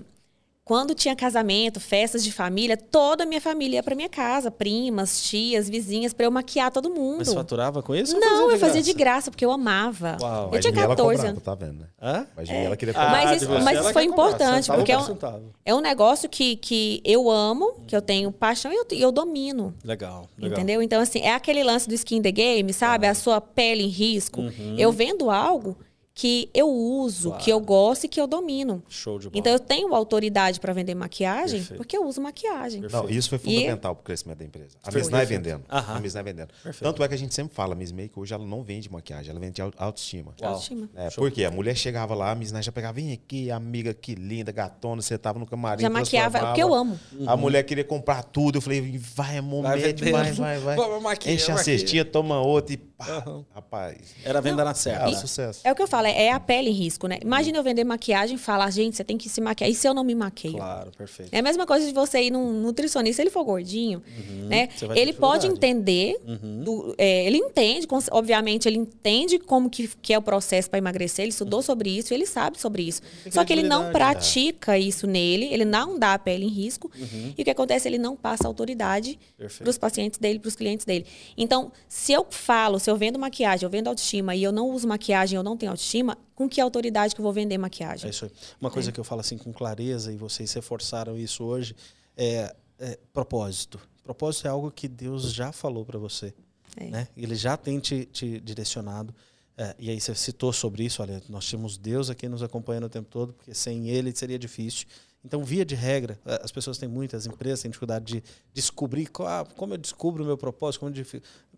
quando tinha casamento, festas de família, toda a minha família ia pra minha casa, primas, tias, vizinhas, pra eu maquiar todo mundo. Mas faturava com isso? Não, de eu fazia de graça, porque eu amava. Uau. Eu tinha de mim ela 14 cobrava, anos. tá vendo, né? Hã? Mas de mim ela queria Ah. Mas isso- você mas isso foi importante, centavo porque é por um-. É um negócio que, que eu amo, que eu tenho paixão e eu, e eu domino. Legal, legal. Entendeu? Então, assim, é aquele lance do skin the game, sabe? A sua pele em risco. Eu vendo algo que eu uso, Claro. que eu gosto e que eu domino. Show de bola. Então, eu tenho autoridade para vender maquiagem Perfeito. porque eu uso maquiagem. Não, isso foi E- fundamental para o crescimento da empresa. A. Miss Perfeito. vendendo. Aham. A Miss Nai vendendo. Perfeito. Tanto é que a gente sempre fala, a Miss Make hoje ela não vende maquiagem, ela vende au- autoestima. Uau. Autoestima. É, porque a mulher chegava lá, a Miss Nai já pegava, vem aqui, amiga, que linda, gatona, você tava no camarim. Já maquiava, porque eu amo. A mulher queria comprar tudo, eu falei, vai, é momento, vai, vai, vai. <laughs> Vamos, maquia, Enche a cestinha, toma outra e pá. Aham. Rapaz, Era venda na é certa. um sucesso. É o que eu falo, fala é a pele em risco, né? Imagina eu vender maquiagem e falar, gente, você tem que se maquiar. E se eu não me maqueio? Claro, perfeito. É a mesma coisa de você ir num nutricionista, se ele for gordinho, né? vai ter Ele pode entender, do- é, ele entende, obviamente, ele entende como que, que é o processo para emagrecer, ele estudou sobre isso, ele sabe sobre isso. Tem Só que ele não credibilidade, pratica isso nele, ele não dá a pele em risco. E o que acontece? Ele não passa autoridade para os pacientes dele, para os clientes dele. Então, se eu falo, se eu vendo maquiagem, eu vendo autoestima e eu não uso maquiagem, eu não tenho autoestima, com que autoridade que eu vou vender É maquiagem? isso aí. Uma coisa que eu falo assim com clareza, e vocês reforçaram isso hoje, é, é propósito. Propósito é algo que Deus já falou para você. É. Né? Ele já tem te, te direcionado. É, e aí você citou sobre isso, olha, nós temos Deus aqui nos acompanhando o tempo todo, porque sem Ele seria difícil. Então, via de regra, as pessoas têm muitas empresas têm dificuldade de descobrir qual- ah, como eu descubro o meu propósito. Como eu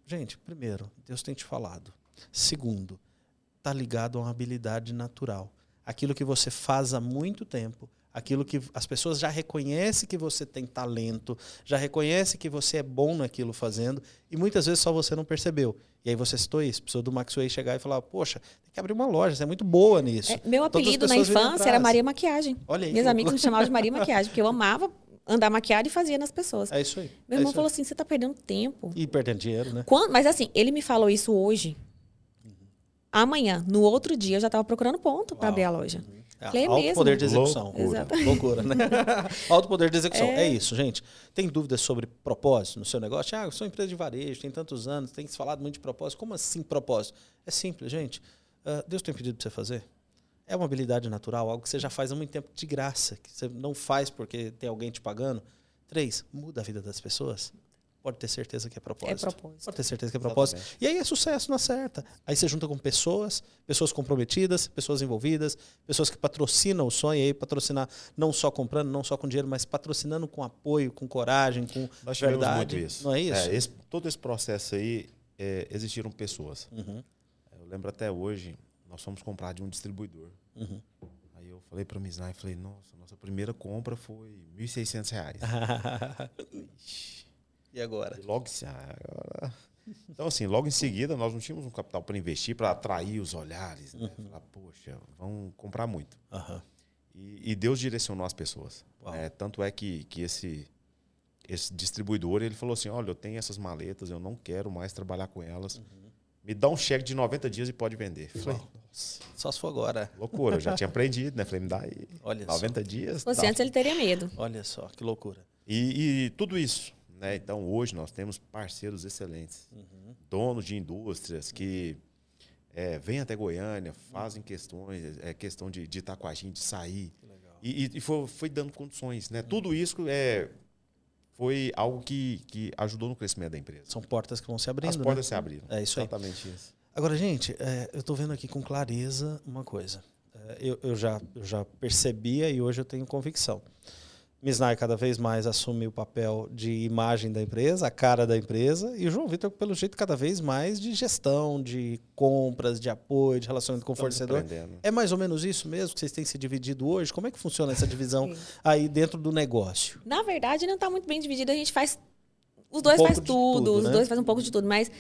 Gente, primeiro, Deus tem te falado. Segundo, está ligado a uma habilidade natural. Aquilo que você faz há muito tempo, aquilo que as pessoas já reconhecem que você tem talento, já reconhecem que você é bom naquilo fazendo, e muitas vezes só você não percebeu. E aí você citou isso, precisou do Maxway chegar e falar, poxa, tem que abrir uma loja, você é muito boa nisso. É, meu apelido na infância era. Maria Maquiagem. Olha aí, Meus amigos me chamavam de Maria <laughs> Maquiagem, porque eu amava andar maquiada e fazia nas pessoas. É isso aí. Meu é irmão falou aí. assim: você tá perdendo tempo. E perdendo dinheiro, né? Quando- mas assim, ele me falou isso hoje. Amanhã, no outro dia, eu já tava procurando ponto para abrir a loja. É, Falei, é alto mesmo. poder de execução. Loucura. Loucura, né? <laughs> alto poder de execução. É. isso, gente. Tem dúvidas sobre propósito no seu negócio? Ah, eu sou empresa de varejo, tem tantos anos, tem se falado muito de propósito. Como assim propósito? É simples, gente. Ah, Deus tem pedido para você fazer? É uma habilidade natural, algo que você já faz há muito tempo de graça, que você não faz porque tem alguém te pagando. Três, muda a vida das pessoas. Pode ter certeza que é propósito. É propósito. Pode ter certeza que é propósito. Exatamente. E aí é sucesso na certa. Aí você junta com pessoas, pessoas comprometidas, pessoas envolvidas, pessoas que patrocinam o sonho, e aí patrocinar não só comprando, não só com dinheiro, mas patrocinando com apoio, com coragem, com Nós verdade. muito isso. Não é isso? esse- todo esse processo aí, é, existiram pessoas. Uhum, Eu lembro até hoje, nós fomos comprar de um distribuidor. uhum. Aí eu falei para o Misnai, falei, nossa, nossa primeira compra foi 1.600 reais. <laughs> e agora? E logo se- ah, agora- Então, assim, logo em seguida, nós não tínhamos um capital para investir, para atrair os olhares. Né? Uhum. Falar, poxa, vão comprar muito. Aham. E, e Deus direcionou as pessoas. Uau. É, tanto é que, que esse, esse distribuidor ele falou assim: olha, eu tenho essas maletas, eu não quero mais trabalhar com elas. Uhum. Me dá um cheque de 90 dias e pode vender. Falei, nossa, Só se for agora. loucura, eu já tinha aprendido, né? Falei, me dá aí Olha só. 90 dias. Se fosse dá. antes, ele teria medo. Olha só, que loucura. E, e tudo isso. Né? Então, hoje nós temos parceiros excelentes, Uhum. donos de indústrias que é, vêm até Goiânia, fazem questões, é, questão de, de estar com a gente, de sair. E, e- e foi, foi dando condições. Né? Tudo isso é, foi algo que, que ajudou no crescimento da empresa. São portas que vão se abrindo. As né? portas se abriram. É isso aí. Exatamente isso. Agora, gente, é, eu estou vendo aqui com clareza uma coisa. É, eu, eu já, eu já percebia e hoje eu tenho convicção. Misnai cada vez mais assume o papel de imagem da empresa, a cara da empresa, e o João Vitor, pelo jeito, cada vez mais de gestão, de compras, de apoio, de relacionamento com o fornecedor. É mais ou menos isso mesmo que vocês têm se dividido hoje? Como é que funciona essa divisão <laughs> aí dentro do negócio? Na verdade, não tá muito bem dividido. A gente faz. Os dois pouco faz tudo, tudo, os né? dois fazem um pouco de tudo, mas.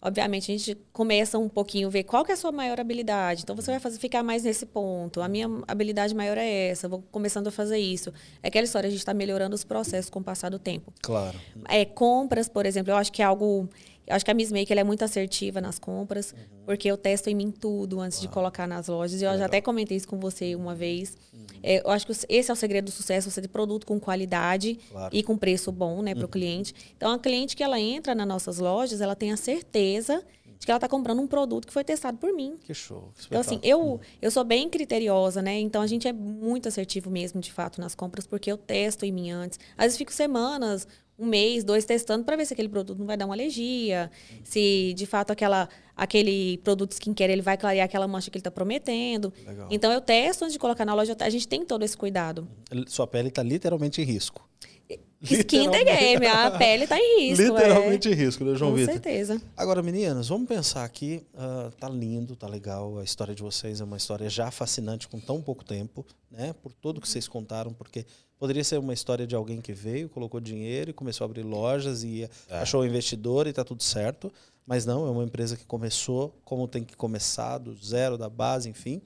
Obviamente, a gente começa um pouquinho a ver qual que é a sua maior habilidade. Então, você vai fazer, ficar mais nesse ponto. A minha habilidade maior é essa, vou começando a fazer isso. É aquela história, a gente está melhorando os processos com o passar do tempo. Claro. É, compras, por exemplo, eu acho que é algo. Eu acho que a Miss Make ela é muito assertiva nas compras, Uhum. porque eu testo em mim tudo antes de colocar nas lojas. E eu já até comentei isso com você uma vez. É, eu acho que esse é o segredo do sucesso, você ter produto com qualidade Claro. e com preço bom né, para o cliente. Então, a cliente que ela entra nas nossas lojas, ela tem a certeza de que ela está comprando um produto que foi testado por mim. Que show. que Então, assim, eu, eu sou bem criteriosa, né? Então, a gente é muito assertivo mesmo, de fato, nas compras, porque eu testo em mim antes. Às vezes, fico semanas, um mês, dois, testando para ver se aquele produto não vai dar uma alergia, se, de fato, aquela, aquele produto skincare ele vai clarear aquela mancha que ele está prometendo. Legal. Então, eu testo antes de colocar na loja. A gente tem todo esse cuidado. Sua pele está literalmente em risco. Skin the game, a pele tá em risco. Literalmente é. em risco, né, João Com Vitor? certeza. Agora, meninas, vamos pensar aqui. ah, tá lindo, tá legal. A história de vocês é uma história já fascinante com tão pouco tempo, né? Por tudo que vocês contaram, porque poderia ser uma história de alguém que veio, colocou dinheiro e começou a abrir lojas e achou um investidor e tá tudo certo. Mas não, é uma empresa que começou como tem que começar, do zero, da base, enfim.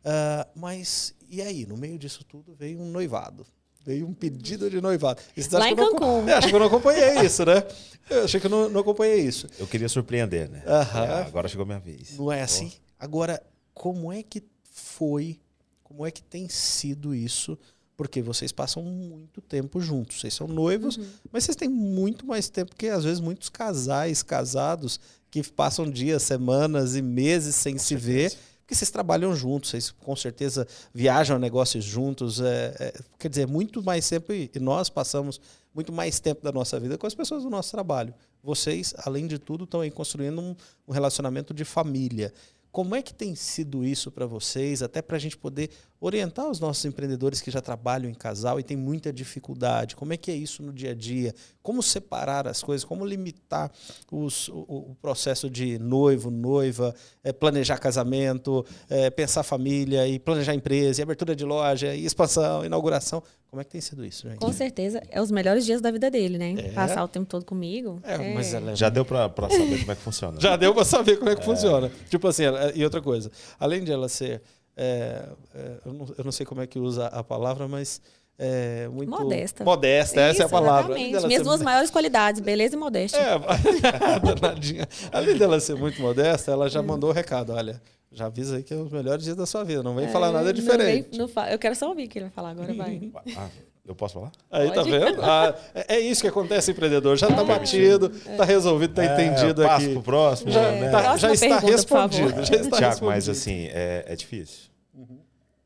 Uh, mas e aí, no meio disso tudo, veio um noivado. Veio um pedido de noivado. Lá em Cancún. Não, acho que eu não acompanhei isso, né? Eu achei que eu não, não acompanhei isso. Eu queria surpreender, né? Aham. Agora chegou a minha vez. Não é assim? Agora, como é que foi, como é que tem sido isso? Porque vocês passam muito tempo juntos. Vocês são noivos, mas vocês têm muito mais tempo que, às vezes, muitos casais casados que passam dias, semanas e meses sem se ver. Porque vocês trabalham juntos, vocês com certeza viajam negócios juntos. É, é, quer dizer, muito mais tempo, e e nós passamos muito mais tempo da nossa vida com as pessoas do nosso trabalho. Vocês, além de tudo, estão aí construindo um, um relacionamento de família. Como é que tem sido isso para vocês, até para a gente poder orientar os nossos empreendedores que já trabalham em casal e têm muita dificuldade? Como é que é isso no dia a dia? Como separar as coisas? Como limitar os- o, o processo de noivo, noiva, eh, planejar casamento, eh, pensar família e planejar empresa, e abertura de loja, e expansão, inauguração? Como é que tem sido isso, gente? Com certeza, é os melhores dias da vida dele, né? É? Passar o tempo todo comigo. É, mas ela é Já deu pra, pra saber como é que funciona. Já deu pra saber como é que funciona. Tipo assim, ela- e outra coisa, além de ela ser. é, é, eu, não, eu não sei como é que usa a palavra, mas. É, muito Modesta. Modesta, essa é a palavra. Minhas duas maiores qualidades, beleza e modéstia. É, <laughs> danadinha. Além dela ser muito modesta, ela É. já mandou o recado: olha, já avisa aí que é os melhores dias da sua vida, não vem falar É, nada não diferente. vem- não fa- eu quero só ouvir o que ele vai falar agora, vai. <laughs> Ah, eu posso falar? Aí tá Pode. vendo? Ah, é, é isso que acontece, empreendedor. Já tá batido, tá resolvido, tá entendido é, passo aqui. pro próximo. Já, né? tá- já está respondido. Já está Tiago, mas assim, é, é difícil. É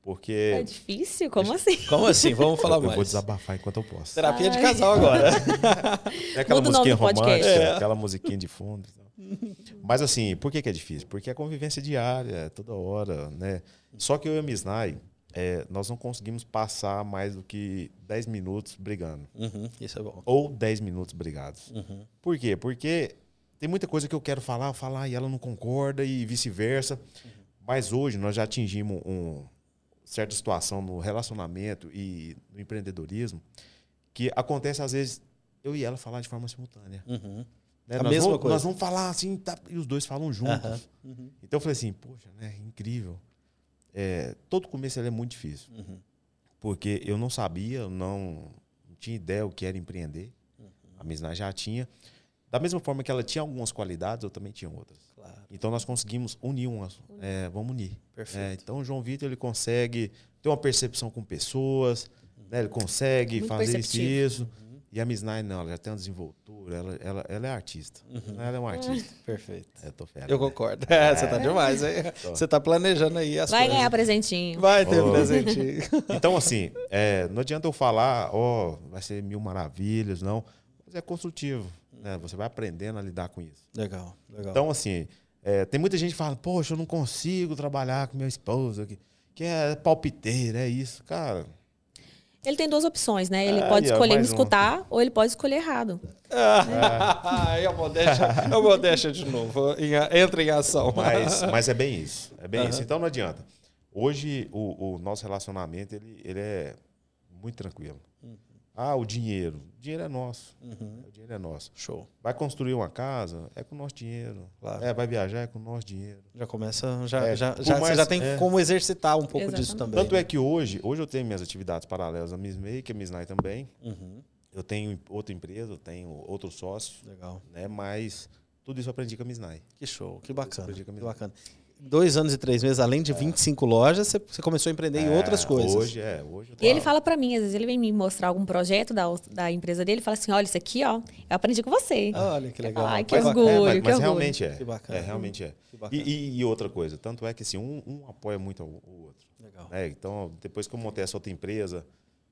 Porque difícil? Como assim? Como assim? Vamos falar eu, eu mais. vou desabafar enquanto eu posso. Terapia de Ai. casal agora. <laughs> É aquela Muda musiquinha romântica, É. aquela musiquinha de fundo. Mas assim, por que, que é difícil? Porque é convivência diária, é toda hora, né? Só que eu e a Misnai, é, nós não conseguimos passar mais do que 10 minutos brigando. Uhum, isso é bom. Ou 10 minutos brigados. Uhum. Por quê? Porque tem muita coisa que eu quero falar, falar e ela não concorda e vice-versa. Mas hoje nós já atingimos um certa situação no relacionamento e no empreendedorismo que acontece às vezes eu e ela falar de forma simultânea. Uhum. né? A nós, mesma vamos, coisa. nós vamos falar assim tá, e os dois falam juntos. Aham. Uhum. Então eu falei assim, poxa, né, incrível. É, todo começo é muito difícil. Uhum. Porque eu não sabia, eu não, não tinha ideia o que era empreender. Uhum. A Misna já tinha. Da mesma forma que ela tinha algumas qualidades, eu também tinha outras. Claro. Então nós conseguimos unir umas. É, vamos unir. Perfeito. É, então o João Vitor ele consegue ter uma percepção com pessoas, né, ele consegue Muito fazer isso e isso. E a Misnai não, ela já tem uma desenvoltura, ela, ela, ela é artista. Ela é uma artista. <laughs> Perfeito. É, tô fera. Eu né? concordo. É, <laughs> você tá demais, hein? <laughs> Você tá planejando aí as Vai coisas. ganhar presentinho. Vai ter Oh. presentinho. Então, assim, é, não adianta eu falar, ó, vai ser mil maravilhas, não. Mas é construtivo. Né? Você vai aprendendo a lidar com isso. Legal, legal. Então, assim, é, tem muita gente que fala, poxa, eu não consigo trabalhar com minha esposa, que, que é palpiteira, é isso. Cara, Ele tem duas opções, né? Ele Ah, pode escolher me mais um. escutar ou ele pode escolher errado. <laughs> Ah, é a modéstia, é a modéstia de novo. Entra em ação. mas, <laughs> mas é bem isso. É bem Aham. isso. Então não adianta. Hoje, o, o nosso relacionamento, ele, ele é muito tranquilo. Ah, o dinheiro. O dinheiro é nosso. Uhum. O dinheiro é nosso. Show. Vai construir uma casa, é com o nosso dinheiro. Claro. É, vai viajar, é com o nosso dinheiro. Já começa, já, É, já, já, mais- você já tem é. como exercitar um pouco Exatamente. disso também. Tanto é que hoje, hoje eu tenho minhas atividades paralelas, a Miss Make, a Miss Night também. Uhum. Eu tenho outra empresa, eu tenho outro sócio, Legal. né? Mas tudo isso eu aprendi com a Miss Night. Que show, que bacana. Que bacana. Dois anos e três meses, além de 25 lojas, você, você começou a empreender em outras É, coisas. Hoje, é. Hoje tô E ele fala pra mim, às vezes ele vem me mostrar algum projeto da, da empresa dele e fala assim: olha, isso aqui, ó, eu aprendi com você. Olha que legal. Ai, que Mas- orgulho. É, mas, que mas orgulho. realmente é. Que bacana. É, realmente é. Que bacana. E, e- e outra coisa, tanto é que assim, um, um apoia muito o o outro. Legal. né? Então, depois que eu montei essa outra empresa,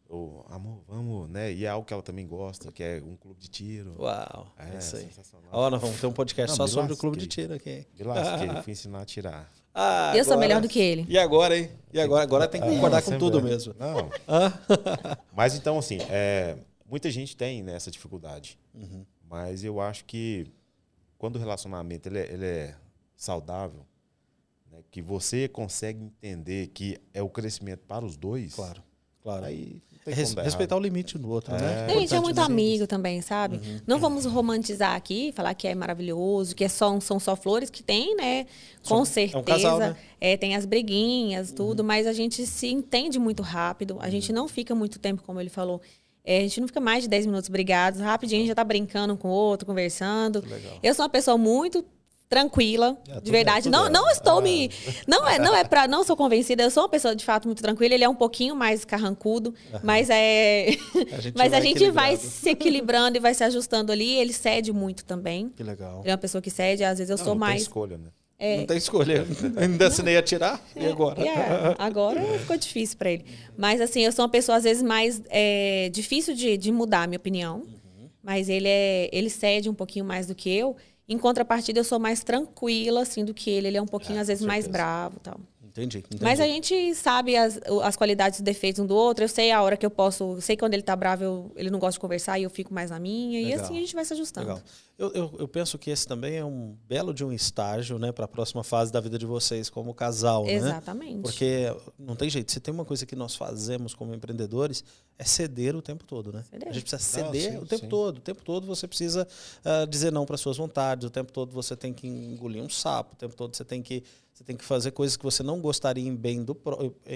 eu, amor, vamos, né? E é algo que ela também gosta, que é um clube de tiro. Uau, é, É, isso aí. Ó, nós vamos ter um podcast Não, só sobre o clube de tiro aqui. Me lasquei, <laughs> fui ensinar a tirar. Ah, Eu sou agora- melhor do que ele. E agora, hein? E agora? Agora tem que concordar com Sempre tudo é. mesmo. Não. <laughs> Mas então, assim, é, muita gente tem né, essa dificuldade. Uhum. Mas eu acho que quando o relacionamento ele é, ele é saudável, né, que você consegue entender que é o crescimento para os dois, Claro. Claro. Aí Res- respeitar o limite do outro, né? A gente é muito amigo também, sabe? Uhum. Não vamos romantizar aqui, falar que é maravilhoso, que é só, são só flores, que tem, né? Com certeza. é um casal, né? Uhum. É, tem as briguinhas, tudo, mas a gente se entende muito rápido. A Uhum. gente não fica muito tempo, como ele falou. É, a gente não fica mais de 10 minutos brigados. Rapidinho a gente já tá brincando um com o outro, conversando. legal. Eu sou uma pessoa muito tranquila, É, de verdade. é- não, é. não estou me. Não é, não é para. Não sou convencida. Eu sou uma pessoa de fato muito tranquila. Ele é um pouquinho mais carrancudo, mas é. <laughs> A gente mas a gente vai se equilibrando e vai se ajustando ali. Ele cede muito também. Que legal. Ele é uma pessoa que cede. Às vezes eu Não, sou não tem mais. escolha, né? Não tem escolha. <laughs> Ainda assinei a tirar. E agora? É, agora ficou difícil para ele. Mas assim, eu sou uma pessoa às vezes mais é, difícil de, de mudar a minha opinião. Uhum. Mas ele é, ele cede um pouquinho mais do que eu. Em contrapartida, eu sou mais tranquila assim do que ele. Ele é um pouquinho É, às vezes mais bravo, tal. Entendi, entendi. Mas a gente sabe as, as qualidades e os defeitos um do outro. Eu sei a hora que eu posso. Eu sei quando ele tá bravo, eu- ele não gosta de conversar e eu fico mais na minha. E Legal. assim a gente vai se ajustando. Legal. Eu, eu, eu penso que esse também é um belo de um estágio, né, para a próxima fase da vida de vocês como casal, né? Exatamente. Porque não tem jeito. Se tem uma coisa que nós fazemos como empreendedores é ceder o tempo todo, né? Ceder. A gente precisa ceder sim, o tempo sim. todo. O tempo todo você precisa ah, dizer não para suas vontades. O tempo todo você tem que engolir um sapo. O tempo todo você tem que você tem que fazer coisas que você não gostaria em bem do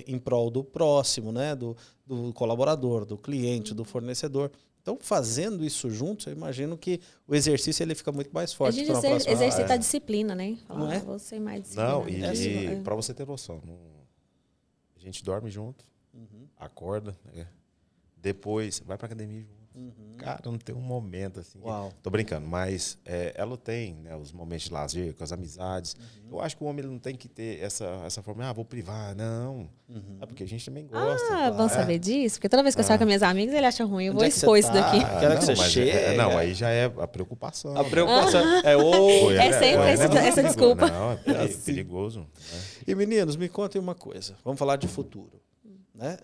em prol do próximo, né? Do, do colaborador, do cliente, do fornecedor. Então, fazendo isso juntos, eu imagino que o exercício ele fica muito mais A forte gente para uma exer- próxima exercita fase. a disciplina, né? Falar, Não é? ah, vou ser mais disciplinado. Não, e, É assim, É. para você ter noção, não- a gente dorme junto, Uhum. acorda, né? depois vai pra academia junto. Cara, não tem um momento assim. que- Uhum. Uau. Tô brincando, mas é, ela tem né, os momentos de lazer com as amizades. Uhum. Eu acho que o homem ele não tem que ter essa, essa forma, ah, vou privar. Não. Uhum. É porque a gente também gosta. Ah, vão saber disso? Porque toda vez que eu saio com minhas amigas, ele acha ruim. Eu vou é que expor isso tá? daqui. Ah, Quero que você é- chegue. não, aí já é a preocupação. A preocupação é o. Pô, É sempre né? esse- essa desculpa. Não, é assim. perigoso. né? E meninos, me contem uma coisa. Vamos falar de futuro. Né?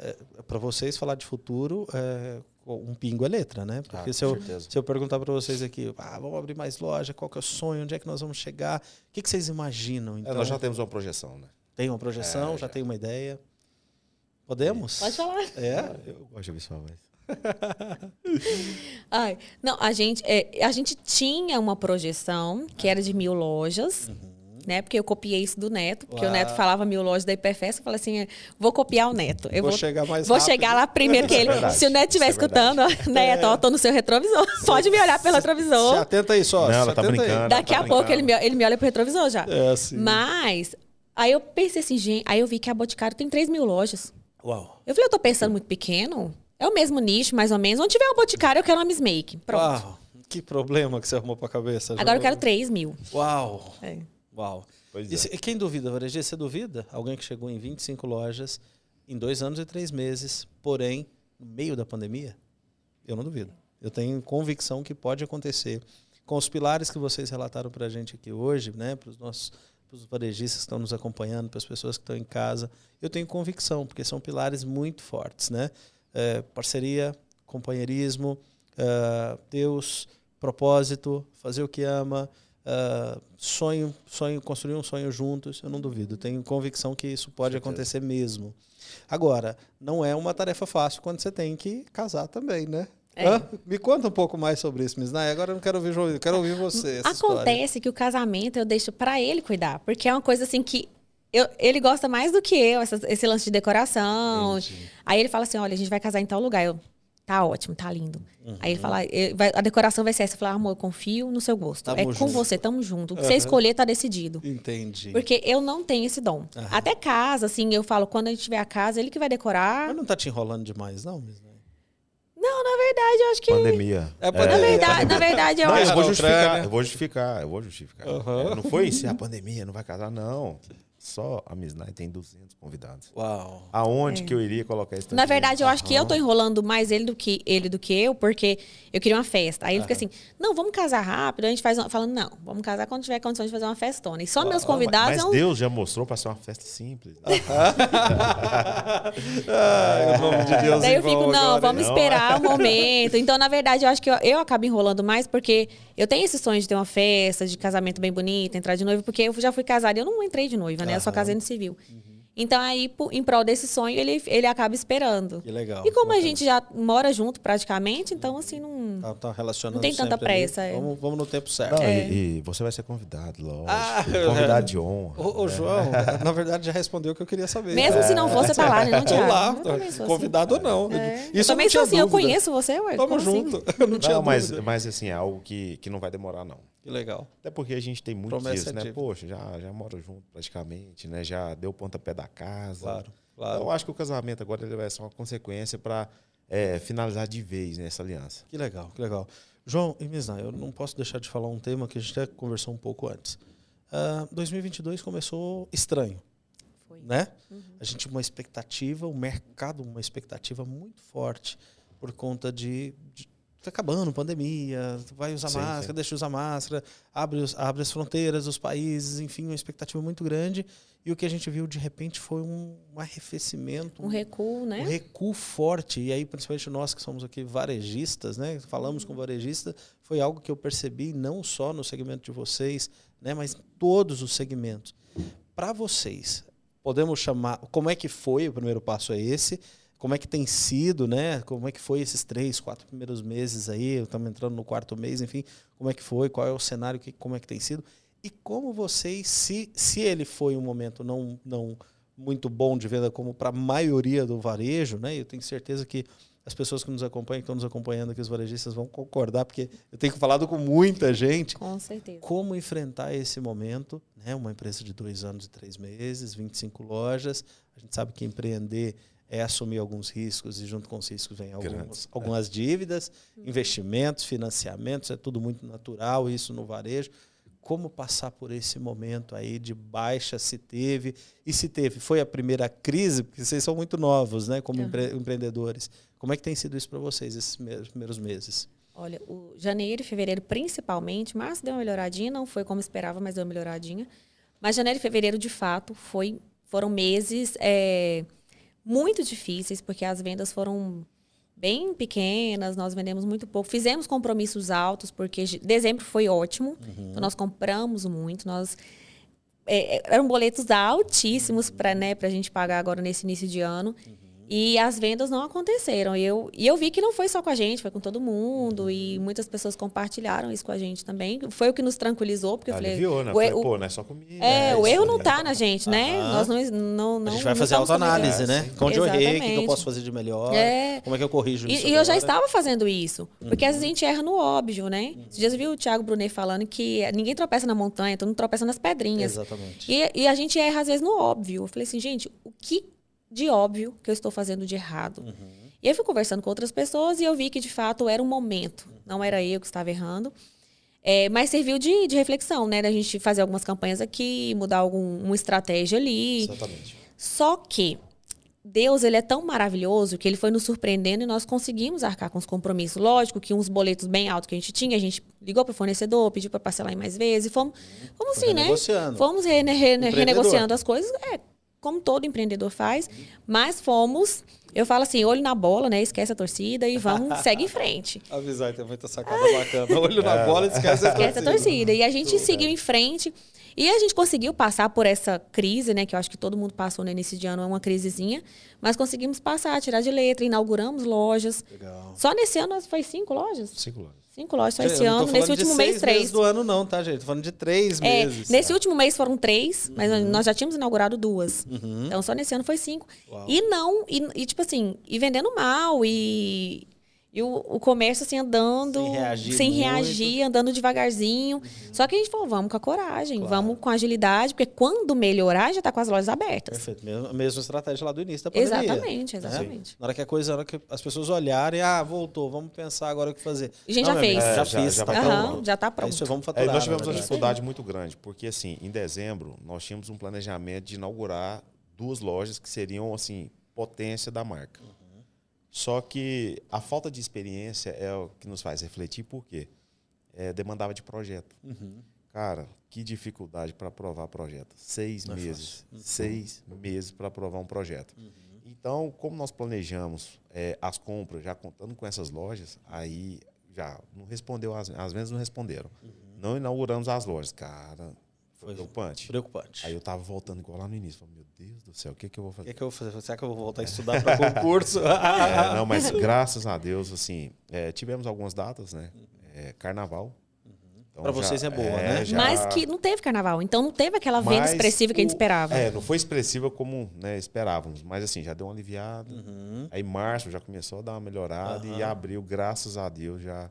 Para vocês falar de futuro, é, um pingo é letra, né? Porque Ah, com se, eu, certeza. se eu perguntar para vocês aqui, ah, vamos abrir mais loja, qual que é o sonho, onde é que nós vamos chegar? O que, que vocês imaginam? É, Então, nós já temos uma projeção, né? tem uma projeção, É, já já. tem uma ideia? Podemos? Pode falar. É? <laughs> Eu gosto de ouvir sua voz. <laughs> Ai, não, a gente, é, a gente tinha uma projeção que era de mil lojas. Né? Porque eu copiei isso do Neto, porque Uau. o Neto falava mil lojas da Hiperfest, eu falei assim, é, vou copiar o Neto. Eu Vou vou, chegar mais vou rápido. chegar lá primeiro <laughs> que é ele. verdade, Se o Neto estiver é escutando, ó, Neto, ó, tô no seu retrovisor. Pode me olhar pelo Se retrovisor. atenta aí só. Não, se ela tá atenta aí. brincando. Daqui tá a pouco ele brincando. me, ele me olha pro retrovisor já. É assim. Mas, aí eu pensei assim, gente, aí eu vi que a Boticário tem 3 mil lojas. Uau. Eu falei, eu tô pensando muito pequeno. É o mesmo nicho, mais ou menos. Onde tiver um Boticário, eu quero uma Miss Make. Pronto. Uau. Que problema que você arrumou pra cabeça. Agora eu quero 3 mil. Uau. É. Uau. Pois E é. quem duvida, varejista, você duvida? Alguém que chegou em 25 lojas em dois anos e três meses, porém, no meio da pandemia? Eu não duvido. Eu tenho convicção que pode acontecer. Com os pilares que vocês relataram para a gente aqui hoje, né, para os nossos pros varejistas que estão nos acompanhando, para as pessoas que estão em casa, eu tenho convicção, porque são pilares muito fortes. Né? É, parceria, companheirismo, ah, Deus, propósito, fazer o que ama, ah, sonho, sonho, construir um sonho juntos, eu não duvido. Tenho convicção que isso pode acontecer mesmo. Agora, não é uma tarefa fácil quando você tem que casar também, né? É. Me conta um pouco mais sobre isso, Miss Naya. Agora eu não quero ouvir, João, eu quero ouvir você. essa história. Acontece que o casamento eu deixo pra ele cuidar, porque é uma coisa assim que eu- ele gosta mais do que eu, essa- esse lance de decoração. Entendi. Aí ele fala assim: olha, a gente vai casar em tal lugar. Eu, tá ótimo, tá lindo. Uhum. Aí ele fala: "Eu- vai- a decoração vai ser essa. Eu falo, amor, eu confio no seu gosto. Tamo é com junto. você, tamo junto. O que você Aham. escolher tá decidido. Entendi. Porque eu não tenho esse dom. Aham. Até casa, assim, eu falo, quando a gente tiver a casa, ele que vai decorar. Mas não tá te enrolando demais, não, Naya? Não, na verdade, eu acho que. Pandemia. É Na pandemia. verdade, na verdade, eu Não, acho eu Guerra vou na justificar, eu vou justificar, eu vou justificar. É, Não foi isso, a pandemia, não vai casar, não. Só a Miss Night tem 200 convidados. Uau. Aonde que eu iria colocar esse tanto Na de verdade, eu acho que eu tô Aham. enrolando mais ele do que ele do que eu, porque eu queria uma festa. Aí ele fica assim: não, vamos casar rápido. A gente faz uma. Falando, não, vamos casar quando tiver condições de fazer uma festona. E só meus Ah, convidados Mas é um. Deus já mostrou para ser uma festa simples. né? <laughs> Ai, nome de Deus Daí eu fico, não, agora, vamos hein? Não, esperar o momento. Então, na verdade, eu acho que eu, eu acabo enrolando mais porque eu tenho esse sonho de ter uma festa, de casamento bem bonito, entrar de noiva, porque eu já fui casada e eu não entrei de noiva, né? Eu só Aham. casei no civil. Então, aí, em prol desse sonho, ele, ele acaba esperando. Que legal. E como a bacana. gente já mora junto praticamente, então, assim, não. Tá, tá relacionando Não tem tanta pressa, é. Vamos, vamos no tempo certo. Não, É. e, e você vai ser convidado, lógico. Ah, <laughs> convidado de honra. Ô, ô, João, <laughs> na verdade já respondeu o que eu queria saber. Mesmo se não for, você tá lá, né? Não, Tô Thiago? lá, Eu assim. convidado ou não. É. Isso eu também sou assim, eu conheço você, ué. Tamo como assim? junto. <laughs> Eu não tinha Não, mas, mas assim, é algo que, que não vai demorar, não. Que legal. Até porque a gente tem muito Promessa disso, é né? Poxa, já, já mora junto praticamente, né? Já deu pontapé da casa. Claro, Então, claro. eu acho que o casamento agora ele vai ser uma consequência para finalizar de vez nessa aliança. Que legal, que legal. João e Misna, eu não posso deixar de falar um tema que a gente até conversou um pouco antes. Ah, 2022 começou estranho, Foi. né? A gente tinha uma expectativa, o mercado uma expectativa muito forte por conta de, de tá acabando pandemia, vai usar Sim, máscara, sim. deixa de usar máscara, abre, os- abre as fronteiras dos países, enfim, uma expectativa muito grande. E o que a gente viu de repente foi um, um arrefecimento, Um recuo, né? um recuo forte. E aí, principalmente nós que somos aqui varejistas, né? Falamos com varejista, foi algo que eu percebi não só no segmento de vocês, né? Mas em todos os segmentos. Para vocês, podemos chamar. Como é que foi? O primeiro passo é esse. Como é que tem sido, né? Como é que foi esses três, quatro primeiros meses aí? Estamos entrando no quarto mês, enfim. Como é que foi? Qual é o cenário? Que, como é que tem sido? E como vocês, se, se ele foi um momento não, não muito bom de venda como para a maioria do varejo, né? Eu tenho certeza que as pessoas que nos acompanham, que estão nos acompanhando aqui, os varejistas vão concordar, porque eu tenho falado com muita gente Com certeza. como enfrentar esse momento, né? Uma empresa de dois anos e três meses, 25 lojas. A gente sabe que empreender é assumir alguns riscos e junto com os riscos vem alguns, Grandes, algumas dívidas, investimentos, financiamentos, é tudo muito natural isso no varejo. Como passar por esse momento aí de baixa, se teve, e se teve, foi a primeira crise, porque vocês são muito novos, né, como empre- empreendedores. Como é que tem sido isso para vocês esses me- primeiros meses? Olha, o janeiro e fevereiro principalmente, março deu uma melhoradinha, não foi como esperava, mas deu uma melhoradinha. Mas janeiro e fevereiro, de fato, foi, foram meses é, muito difíceis, porque as vendas foram bem pequenas, nós vendemos muito pouco. Fizemos compromissos altos, porque de- dezembro foi ótimo, então nós compramos muito, nós... é, é, eram boletos altíssimos para né, a gente pagar agora nesse início de ano. E as vendas não aconteceram. E eu, e eu vi que não foi só com a gente, foi com todo mundo. E muitas pessoas compartilharam isso com a gente também. Foi o que nos tranquilizou, porque eu falei. Aliviou, né? o, Falei, o- Pô, não é só comigo. é, né? o erro não aí. tá na gente, né? Aham. Nós não, não, não a gente vai fazer autoanálise, É, né? Onde eu errei, o que eu posso fazer de melhor, É. como é que eu corrijo isso E, e eu já estava fazendo isso. Porque às vezes a gente erra no óbvio, né? Esses dias eu vi o Thiago Brunet falando que ninguém tropeça na montanha, todo mundo tropeça nas pedrinhas. Exatamente. E, e a gente erra, às vezes, no óbvio. Eu falei assim, gente, o que de óbvio que eu estou fazendo de errado? Uhum. E eu fui conversando com outras pessoas e eu vi que, de fato, era um momento. Não era eu que estava errando. É, mas serviu de, de reflexão, né? Da gente fazer algumas campanhas aqui, mudar algum, uma estratégia ali. Exatamente. Só que Deus, ele é tão maravilhoso que ele foi nos surpreendendo e nós conseguimos arcar com os compromissos. Lógico que uns boletos bem altos que a gente tinha, a gente ligou para o fornecedor, pediu para parcelar em mais vezes. Fomos, fomos assim, né? Fomos rene- rene- renegociando as coisas, é, como todo empreendedor faz. Mas fomos, eu falo assim, olho na bola, né? Esquece a torcida e vamos, <laughs> segue em frente. Avisar, tem muita sacada bacana. Olho na bola, esquece a Esquece a torcida. torcida. E a gente seguiu em frente. E a gente conseguiu passar por essa crise, né? Que eu acho que todo mundo passou início de ano, é uma crisezinha. Mas conseguimos passar, tirar de letra, inauguramos lojas. Legal. Só nesse ano foi cinco lojas? Cinco lojas. Cinco lojas só esse eu ano. Nesse último mês, três. meses do ano não, tá, gente? Tô falando de três É, meses. nesse último mês foram três, mas nós já tínhamos inaugurado duas. Uhum. Então, só nesse ano foi cinco. Uau. E não, e, e, tipo assim, e vendendo mal, e, e o, o comércio assim andando. Sem reagir sem. Uhum. reagir, andando devagarzinho. Só que a gente falou, vamos com a coragem, Claro. vamos com agilidade, porque quando melhorar, já tá com as lojas abertas. Perfeito. Mesma, mesma estratégia lá do início da pandemia. Exatamente, né? exatamente. Na hora que a coisa, na hora que as pessoas olharem, ah, voltou, vamos pensar agora o que fazer. A gente Não, já fez. já É, já- fiz, já tá pronto. já tá É pronto. isso, vamos É, faturar. nós tivemos na uma dificuldade muito grande, porque assim, em dezembro, nós tínhamos um planejamento de inaugurar duas lojas que seriam assim, potência da marca. Só que a falta de experiência é o que nos faz refletir, por quê? É, demandava de projeto. Uhum. Cara, que dificuldade para aprovar projeto. Seis Não é meses. fácil. Seis meses para aprovar um projeto. Então, como nós planejamos é, as compras, já contando com essas lojas, aí já não respondeu, as, as vendas não responderam. Não inauguramos as lojas. Cara, Foi preocupante. Preocupante. Aí eu tava voltando igual lá no início. Falei, meu Deus do céu, o que, que eu vou O fazer? que, que eu vou fazer? Será que eu vou voltar a estudar para concurso? <laughs> É, não, mas <laughs> graças a Deus, assim, é, tivemos algumas datas, né? É, carnaval. Então Pra já- vocês é boa, né? já- Mas que não teve carnaval, então não teve aquela venda mas expressiva que a gente o- esperava. É, não foi expressiva como né, esperávamos, mas assim, já deu uma aliviada. Uhum. Aí março já começou a dar uma melhorada e abril, graças a Deus, já, já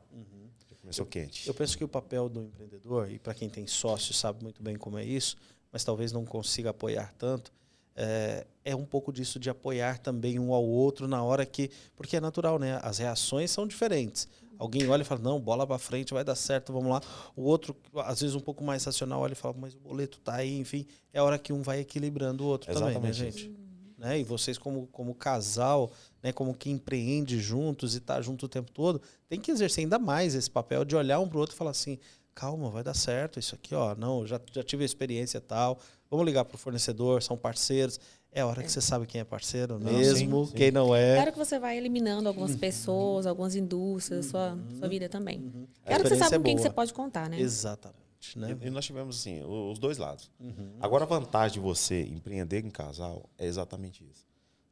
começou quente. Eu penso que o papel do empreendedor, e para quem tem sócio sabe muito bem como é isso, mas talvez não consiga apoiar tanto, é, é um pouco disso de apoiar também um ao outro na hora que. Porque é natural, né? As reações são diferentes. Alguém olha e fala, não, bola para frente, vai dar certo, vamos lá. O outro, às vezes um pouco mais racional, olha e fala, mas o boleto tá aí, enfim. É a hora que um vai equilibrando o outro também, né, Exatamente gente? Né? E vocês, como, como casal, né, como que empreende juntos e tá junto o tempo todo, tem que exercer ainda mais esse papel de olhar um pro outro e falar assim: calma, vai dar certo isso aqui, ó. Não, já, já tive a experiência tal. Vamos ligar pro fornecedor, são parceiros. É a hora que você sabe quem é parceiro Não, mesmo, sim, sim. quem não é. Claro que você vai eliminando algumas pessoas, algumas indústrias, sua, sua vida também. Uhum. Claro que você sabe com é quem que você pode contar, né? Exatamente, né? E, e nós tivemos, assim, o- os dois lados. Uhum. Agora, a vantagem de você empreender em casal é exatamente isso.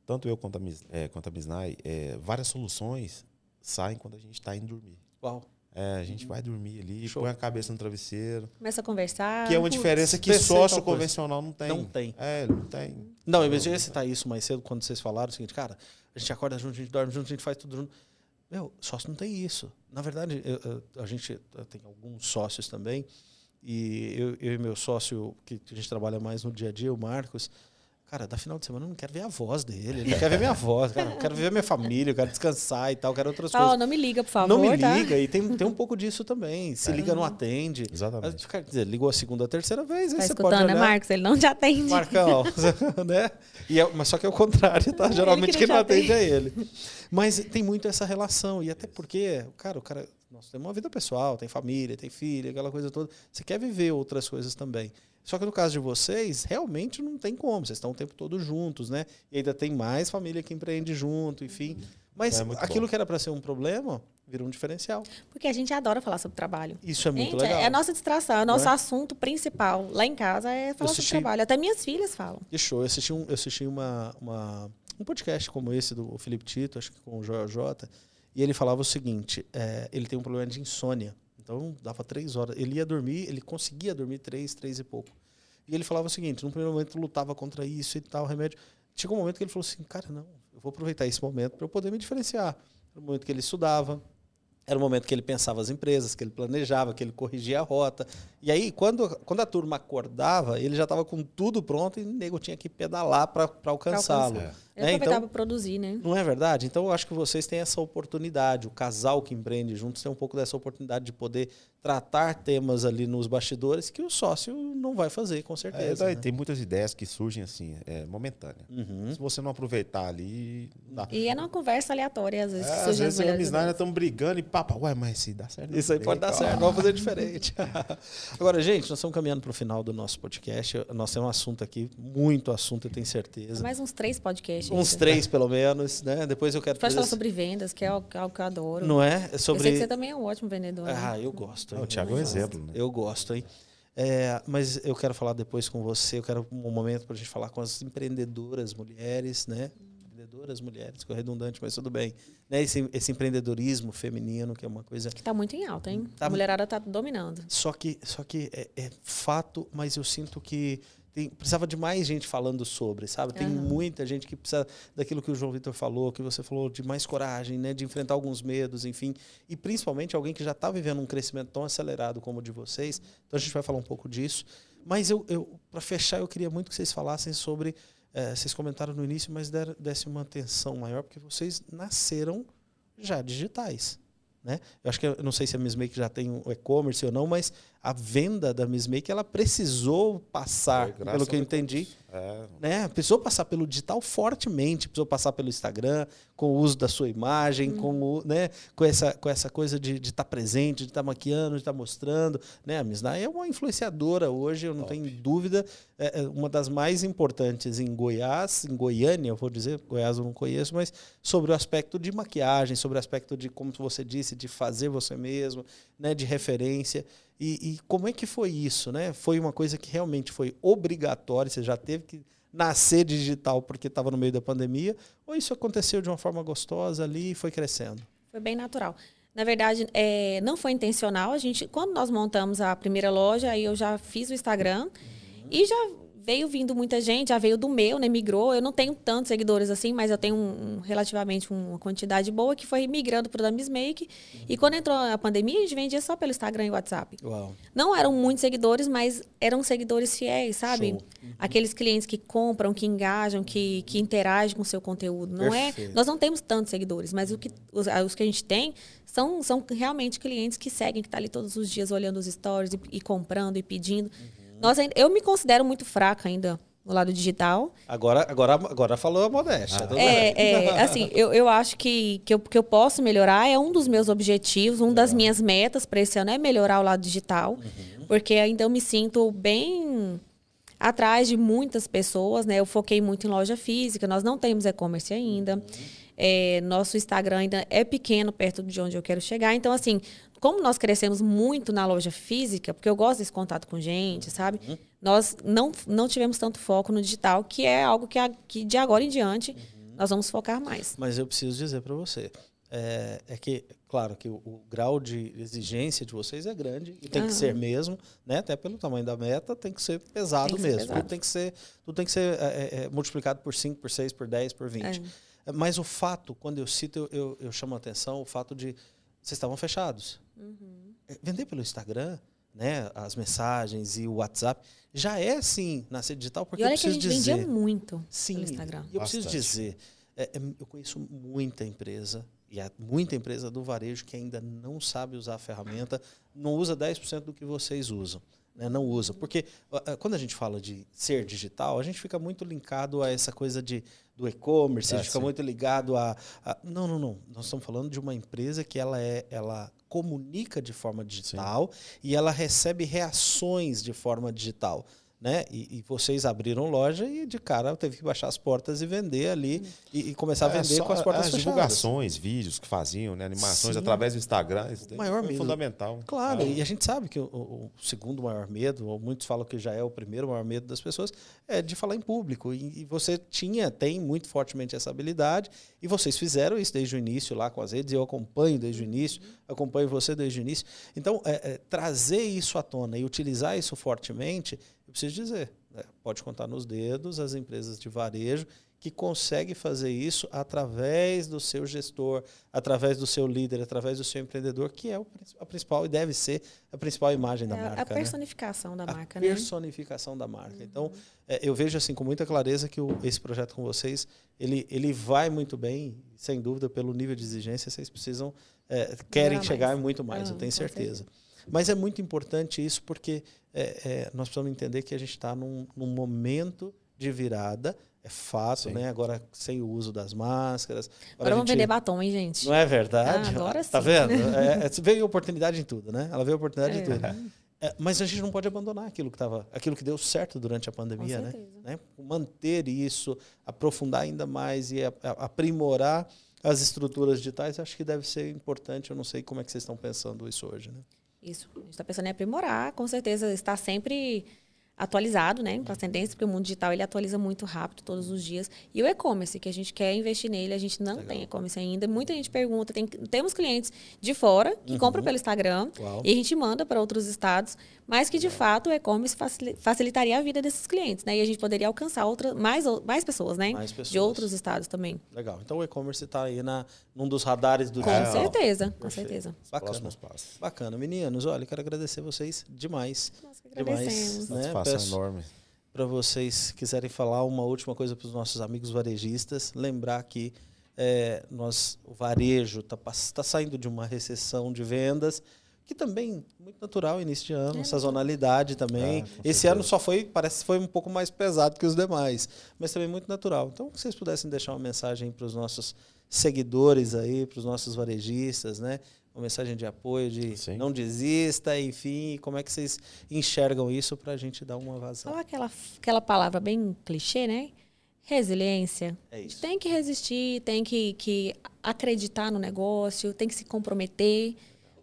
Tanto eu quanto a, Mis, é, quanto a Misnai, é, várias soluções saem quando a gente está indo dormir. Uau. É, a gente vai dormir ali. Show. põe a cabeça no travesseiro. Começa a conversar. Que é uma putz, diferença que sócio convencional não tem. Não tem. É, não tem. Não, eu ia citar isso mais cedo quando vocês falaram o seguinte, cara, a gente acorda junto, a gente dorme junto, a gente faz tudo junto. Meu, sócio não tem isso. Na verdade, eu- eu- a gente tem alguns sócios também, e eu, eu e meu sócio, que a gente trabalha mais no dia a dia, o Marcos, cara, da final de semana eu não quero ver a voz dele, ele não quer ver minha voz, cara, eu quero ver minha família, eu quero descansar e tal, eu quero outras Ó, coisas. não me liga, por favor, Não me tá? liga, e tem, tem um pouco disso também. Se liga, não atende. Exatamente. Quer dizer, ligou a segunda, a terceira vez, aí Tá você pode escutando, né, olhar. Marcos? Ele não te atende. Marcão, <laughs> né? E é- mas só que é o contrário, tá? Geralmente que quem não não te atende é ele. Mas tem muito essa relação. E até porque, cara, o cara. Nós temos uma vida pessoal, tem família, tem filha, aquela coisa toda. Você quer viver outras coisas também. Só que no caso de vocês, realmente não tem como. Vocês estão o tempo todo juntos, né? E ainda tem mais família que empreende junto, enfim. Mas É aquilo bom. que era para ser um problema, virou um diferencial. Porque a gente adora falar sobre trabalho. Isso é muito Gente, legal. é a nossa distração, é o nosso é? assunto principal. Lá em casa é falar assisti- sobre trabalho. Até minhas filhas falam. Que show. Eu assisti, um, eu assisti uma, uma- um podcast como esse do Felipe Tito, acho que com o Joel J. E ele falava o seguinte: é, ele tem um problema de insônia. Então dava três horas. Ele ia dormir, ele conseguia dormir três, três e pouco. E ele falava o seguinte: no primeiro momento lutava contra isso e tal, remédio. Chegou um momento que ele falou assim: cara, não, eu vou aproveitar esse momento para eu poder me diferenciar. Era o momento que ele estudava, era o momento que ele pensava as empresas, que ele planejava, que ele corrigia a rota. E aí, quando, quando a turma acordava, ele já estava com tudo pronto e o nego tinha que pedalar para alcançá-lo. Ele Né? aproveitava Então, produzir, né? não é verdade? Então, eu acho que vocês têm essa oportunidade. O casal que empreende juntos tem um pouco dessa oportunidade de poder tratar temas ali nos bastidores que o sócio não vai fazer, com É, certeza. daí né? Tem muitas ideias que surgem assim, é, momentânea. Uhum. Se você não aproveitar ali, dá. E é numa conversa aleatória, às vezes, É, às vezes eu e a melhores Misnai ideias. estamos brigando e papa, ué, mas se dá certo. Isso aí pode dar certo, vamos fazer diferente. <laughs> <laughs> Agora, gente, nós estamos caminhando para o final do nosso podcast. Nós temos um assunto aqui, muito assunto, eu tenho certeza. Mais uns três podcasts. Uns ainda. três, pelo menos, né? Depois eu quero Pode fazer... falar sobre vendas, que é algo que eu adoro. Não é? É Eu sobre... sei que você também é um ótimo vendedor. né? Ah, eu gosto. Não, hein? o Thiago é um exemplo, né? Eu gosto, hein? É, mas eu quero falar depois com você. Eu quero um momento para a gente falar com as empreendedoras mulheres, né? Empreendedoras mulheres, ficou redundante, mas tudo bem. Né? Esse, esse empreendedorismo feminino, que é uma coisa. Que tá muito em alta, hein? Tá- A mulherada tá dominando. Só que, só que é, é fato, mas eu sinto que tem- precisava de mais gente falando sobre, sabe? Tem Aham. muita gente que precisa daquilo que o João Vitor falou, que você falou, de mais coragem, né? De enfrentar alguns medos, enfim. E principalmente alguém que já está vivendo um crescimento tão acelerado como o de vocês. Então a gente vai falar um pouco disso. Mas eu, eu para fechar, eu queria muito que vocês falassem sobre. eh, vocês comentaram no início, mas der, desse uma atenção maior, porque vocês nasceram já digitais. Né? Eu acho que eu não sei se a Miss Make já tem o e-commerce ou não, mas a venda da Miss Make ela precisou passar, graças pelo que eu entendi. É, né? Precisou passar pelo digital fortemente, precisou passar pelo Instagram, com o uso da sua imagem, com, o, né? com, essa, com essa coisa de estar presente, de estar maquiando, de estar mostrando. Né? A Miss Nai é uma influenciadora hoje, eu não tenho dúvida, é é uma das mais importantes em Goiás, em Goiânia, eu vou dizer, Goiás eu não conheço, mas sobre o aspecto de maquiagem, sobre o aspecto de, como você disse, de fazer você mesmo, né? de referência. E, e, como é que foi isso, né? Foi uma coisa que realmente foi obrigatória, você já teve que nascer digital porque estava no meio da pandemia, ou isso aconteceu de uma forma gostosa ali e foi crescendo? Foi bem natural. Na verdade, é, não foi intencional. A gente, quando nós montamos a primeira loja, aí eu já fiz o Instagram uhum. e já veio vindo muita gente, já veio do meu, né? Migrou. Eu não tenho tantos seguidores assim, mas eu tenho um, relativamente uma quantidade boa que foi migrando para o Damis Make. Uhum. E quando entrou a pandemia, a gente vendia só pelo Instagram e WhatsApp. Uau. Não eram muitos seguidores, mas eram seguidores fiéis, sabe? Uhum. Aqueles clientes que compram, que engajam, que, que interagem com o seu conteúdo. Não é? Nós não temos tantos seguidores, mas o que, os, os que a gente tem são, são realmente clientes que seguem, que estão tá ali todos os dias olhando os stories e, e comprando e pedindo. Uhum. Nós, eu me considero muito fraca ainda no lado digital. Agora, agora, agora falou a modéstia. Ah. É, é, assim, eu, eu acho que, que, eu, que eu posso melhorar, é um dos meus objetivos, um das minhas metas para esse ano é melhorar o lado digital, uhum. porque ainda eu me sinto bem atrás de muitas pessoas, né? Eu foquei muito em loja física, nós não temos e-commerce ainda. Uhum. É, nosso Instagram ainda é pequeno perto de onde eu quero chegar. Então, assim, como nós crescemos muito na loja física, porque eu gosto desse contato com gente, sabe? Uhum. Nós não, não tivemos tanto foco no digital, que é algo que, a, que de agora em diante uhum. nós vamos focar mais. Mas eu preciso dizer para você, é, é, que, claro, que o, o, grau de exigência de vocês é grande e tem uhum. que ser mesmo, né? Até pelo tamanho da meta, tem que ser pesado que mesmo. Ser pesado. Tudo tem que ser, tudo tem que ser é, é, é multiplicado por 5, por 6, por 10, por 20. É. Mas o fato, quando eu cito, eu, eu, eu chamo a atenção o fato de vocês estavam fechados. Uhum. Vender pelo Instagram, né, as mensagens e o WhatsApp, já é sim na sede digital, porque e olha eu preciso que a gente dizer, vendia muito sim, pelo Instagram. Eu preciso dizer, é, é, eu conheço muita empresa, e há muita empresa do varejo que ainda não sabe usar a ferramenta, não usa 10% do que vocês usam. Né, não usa. Porque quando a gente fala de ser digital, a gente fica muito linkado a essa coisa de do e-commerce, é, a gente fica muito ligado a, a, Não, não, não. Nós estamos falando de uma empresa que ela é. Ela comunica de forma digital sim. e ela recebe reações de forma digital né? E, e, vocês abriram loja e de cara teve que baixar as portas e vender ali e, e começar a é, vender com as portas as fechadas. divulgações, vídeos que faziam, né? animações Sim. através do Instagram, isso o maior medo. fundamental. Claro, é. e a gente sabe que o, o, segundo maior medo, ou muitos falam que já é o primeiro maior medo das pessoas, é de falar em público. E, e você tinha, tem muito fortemente essa habilidade, e vocês fizeram isso desde o início lá com as redes, eu acompanho desde o início, acompanho você desde o início. Então, é, é, trazer isso à tona e utilizar isso fortemente, preciso dizer, né, pode contar nos dedos as empresas de varejo que conseguem fazer isso através do seu gestor, através do seu líder, através do seu empreendedor, que é a principal e deve ser a principal imagem da é marca. A né? personificação né? da marca, a personificação da marca. Uhum. Então, é, eu vejo assim com muita clareza que o, esse projeto com vocês, ele, ele vai muito bem, sem dúvida, pelo nível de exigência, vocês precisam, é, querem chegar mais. muito mais, eu tenho certeza. Mas é muito importante isso porque é, é, nós precisamos entender que a gente está num, num, momento de virada. É fato, sim. né? Agora sem o uso das máscaras. Agora, agora vamos gente... vender batom, hein, gente? Não é verdade? Ah, agora sim. Tá vendo? <laughs> É, é, veio oportunidade em tudo, né? Ela veio oportunidade em é. tudo. É, mas a gente não pode abandonar aquilo que tava, aquilo que deu certo durante a pandemia, né? né? Manter isso, aprofundar ainda mais e a, a, aprimorar as estruturas digitais, acho que deve ser importante. Eu não sei como é que vocês estão pensando isso hoje, né? Isso. A gente está pensando em aprimorar, com certeza está sempre atualizado, né, com as tendências, porque o mundo digital ele atualiza muito rápido todos os dias. E o e-commerce, que a gente quer investir nele, a gente não Legal. tem e-commerce ainda. Muita gente pergunta, tem, temos clientes de fora que uhum. compram pelo Instagram Uau. e a gente manda para outros estados, mas que de Uau. fato o e-commerce facilitaria a vida desses clientes, né? E a gente poderia alcançar outra, mais, mais pessoas, né? Mais pessoas. De outros estados também. Legal. Então o e-commerce está aí na, num dos radares do Com digital. certeza, Perfeito. com certeza. Bacana. Bacana. Meninos, olha, quero agradecer vocês demais. Nós que agradecemos. Demais, né? Peço enorme. Para vocês quiserem falar uma última coisa para os nossos amigos varejistas, lembrar que é, nós, o varejo está tá saindo de uma recessão de vendas, que também muito natural início de ano, é, sazonalidade também. É, Esse ano só foi, parece que foi um pouco mais pesado que os demais, mas também muito natural. Então, se vocês pudessem deixar uma mensagem para os nossos seguidores aí, para os nossos varejistas, né? Uma mensagem de apoio, de Sim. não desista, enfim, como é que vocês enxergam isso para a gente dar uma vazão? Falar aquela, aquela palavra bem clichê, né? Resiliência. É isso. Tem que resistir, tem que, que acreditar no negócio, tem que se comprometer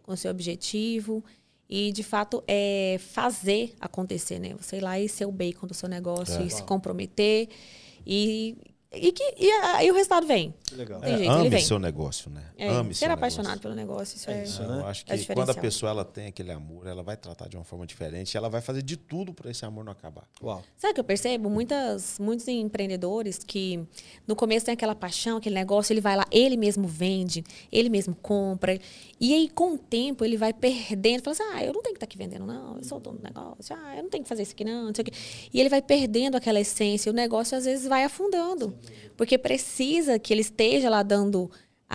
com o seu objetivo. e de fato é fazer acontecer, né? Você ir lá e ser o bacon do seu negócio É. e se comprometer e e que e aí o resultado vem. Legal. Tem É, jeito, ame vem. seu negócio, né? É, ame ser seu apaixonado negócio. pelo negócio, isso é, isso, É, né? Eu acho É que quando a pessoa ela tem aquele amor, ela vai tratar de uma forma diferente, ela vai fazer de tudo para esse amor não acabar. Uau. Sabe o que eu percebo? Muitas, muitos empreendedores que no começo tem aquela paixão, aquele negócio, ele vai lá, ele mesmo vende, ele mesmo compra. E aí, com o tempo, ele vai perdendo. Fala assim, ah, eu não tenho que estar aqui vendendo, não. Eu sou o dono do negócio. Ah, eu não tenho que fazer isso aqui, não. não sei o quê. E ele vai perdendo aquela essência. O negócio, às vezes, vai afundando. Porque precisa que ele esteja lá dando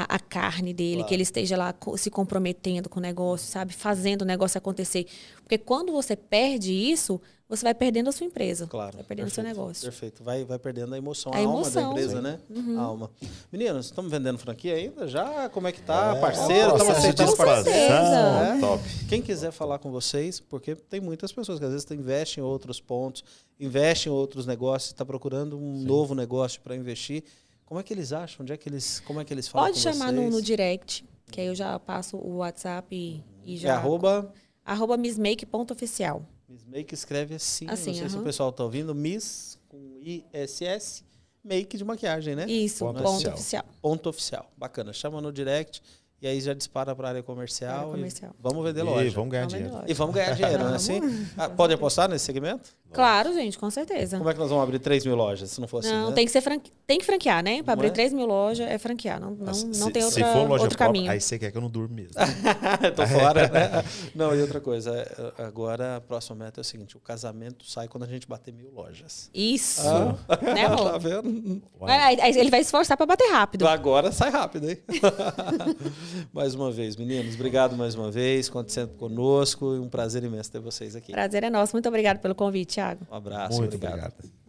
a, a carne dele, que ele esteja lá co- se comprometendo com o negócio, sabe? Fazendo o negócio acontecer. Porque quando você perde isso, você vai perdendo a sua empresa. Claro. Vai perdendo o seu negócio. Perfeito. Vai, vai perdendo a emoção, a, A alma da emoção. empresa, Sim. né? Uhum. A alma. Meninos, estamos vendendo franquia ainda? Já? Como é que tá? É, Parceiro? Estamos de aceitando expansão. parceiro? certeza. É. Top. Quem quiser falar com vocês, porque tem muitas pessoas que às vezes investem em outros pontos, investem em outros negócios, está procurando um novo negócio para investir. Como é que eles acham? Onde é que eles, como é que eles falam Pode com chamar no, vocês? no direct, que aí eu já passo o WhatsApp e, e já. É arroba arroba missmake.oficial. Miss Make escreve assim, Assim, não sei se o pessoal tá ouvindo, Miss com ISS, Make de maquiagem, né? Isso, Ponto ponto, oficial. oficial. Ponto oficial. Bacana. Chama no direct e aí já dispara para a área comercial. Área e comercial. vamos vender E loja. vamos ganhar Vamos dinheiro. E vamos ganhar <laughs> dinheiro, né? Assim? Ah, pode apostar nesse segmento? Claro, gente, com certeza. Como é que nós vamos abrir 3 mil lojas se não for assim? Não, né? tem que ser franque... tem que franquear, né? Para abrir é? 3 mil lojas é franquear. Não, não, Se- não tem se outra, for loja outro própria, caminho. aí você quer que eu não durmo mesmo. <laughs> Tô fora, né? Não, e outra coisa, é, agora a próxima meta é o seguinte: o casamento sai quando a gente bater mil lojas. Isso. Ah, Né, <laughs> amor? tá vendo? Aí- aí ele vai se esforçar para bater rápido. Agora sai rápido, hein? <laughs> mais uma vez, meninos, obrigado mais uma vez. Conte sempre conosco um prazer imenso ter vocês aqui. Prazer é nosso. Muito obrigado pelo convite, Thiago. Um abraço, Muito obrigado. obrigado.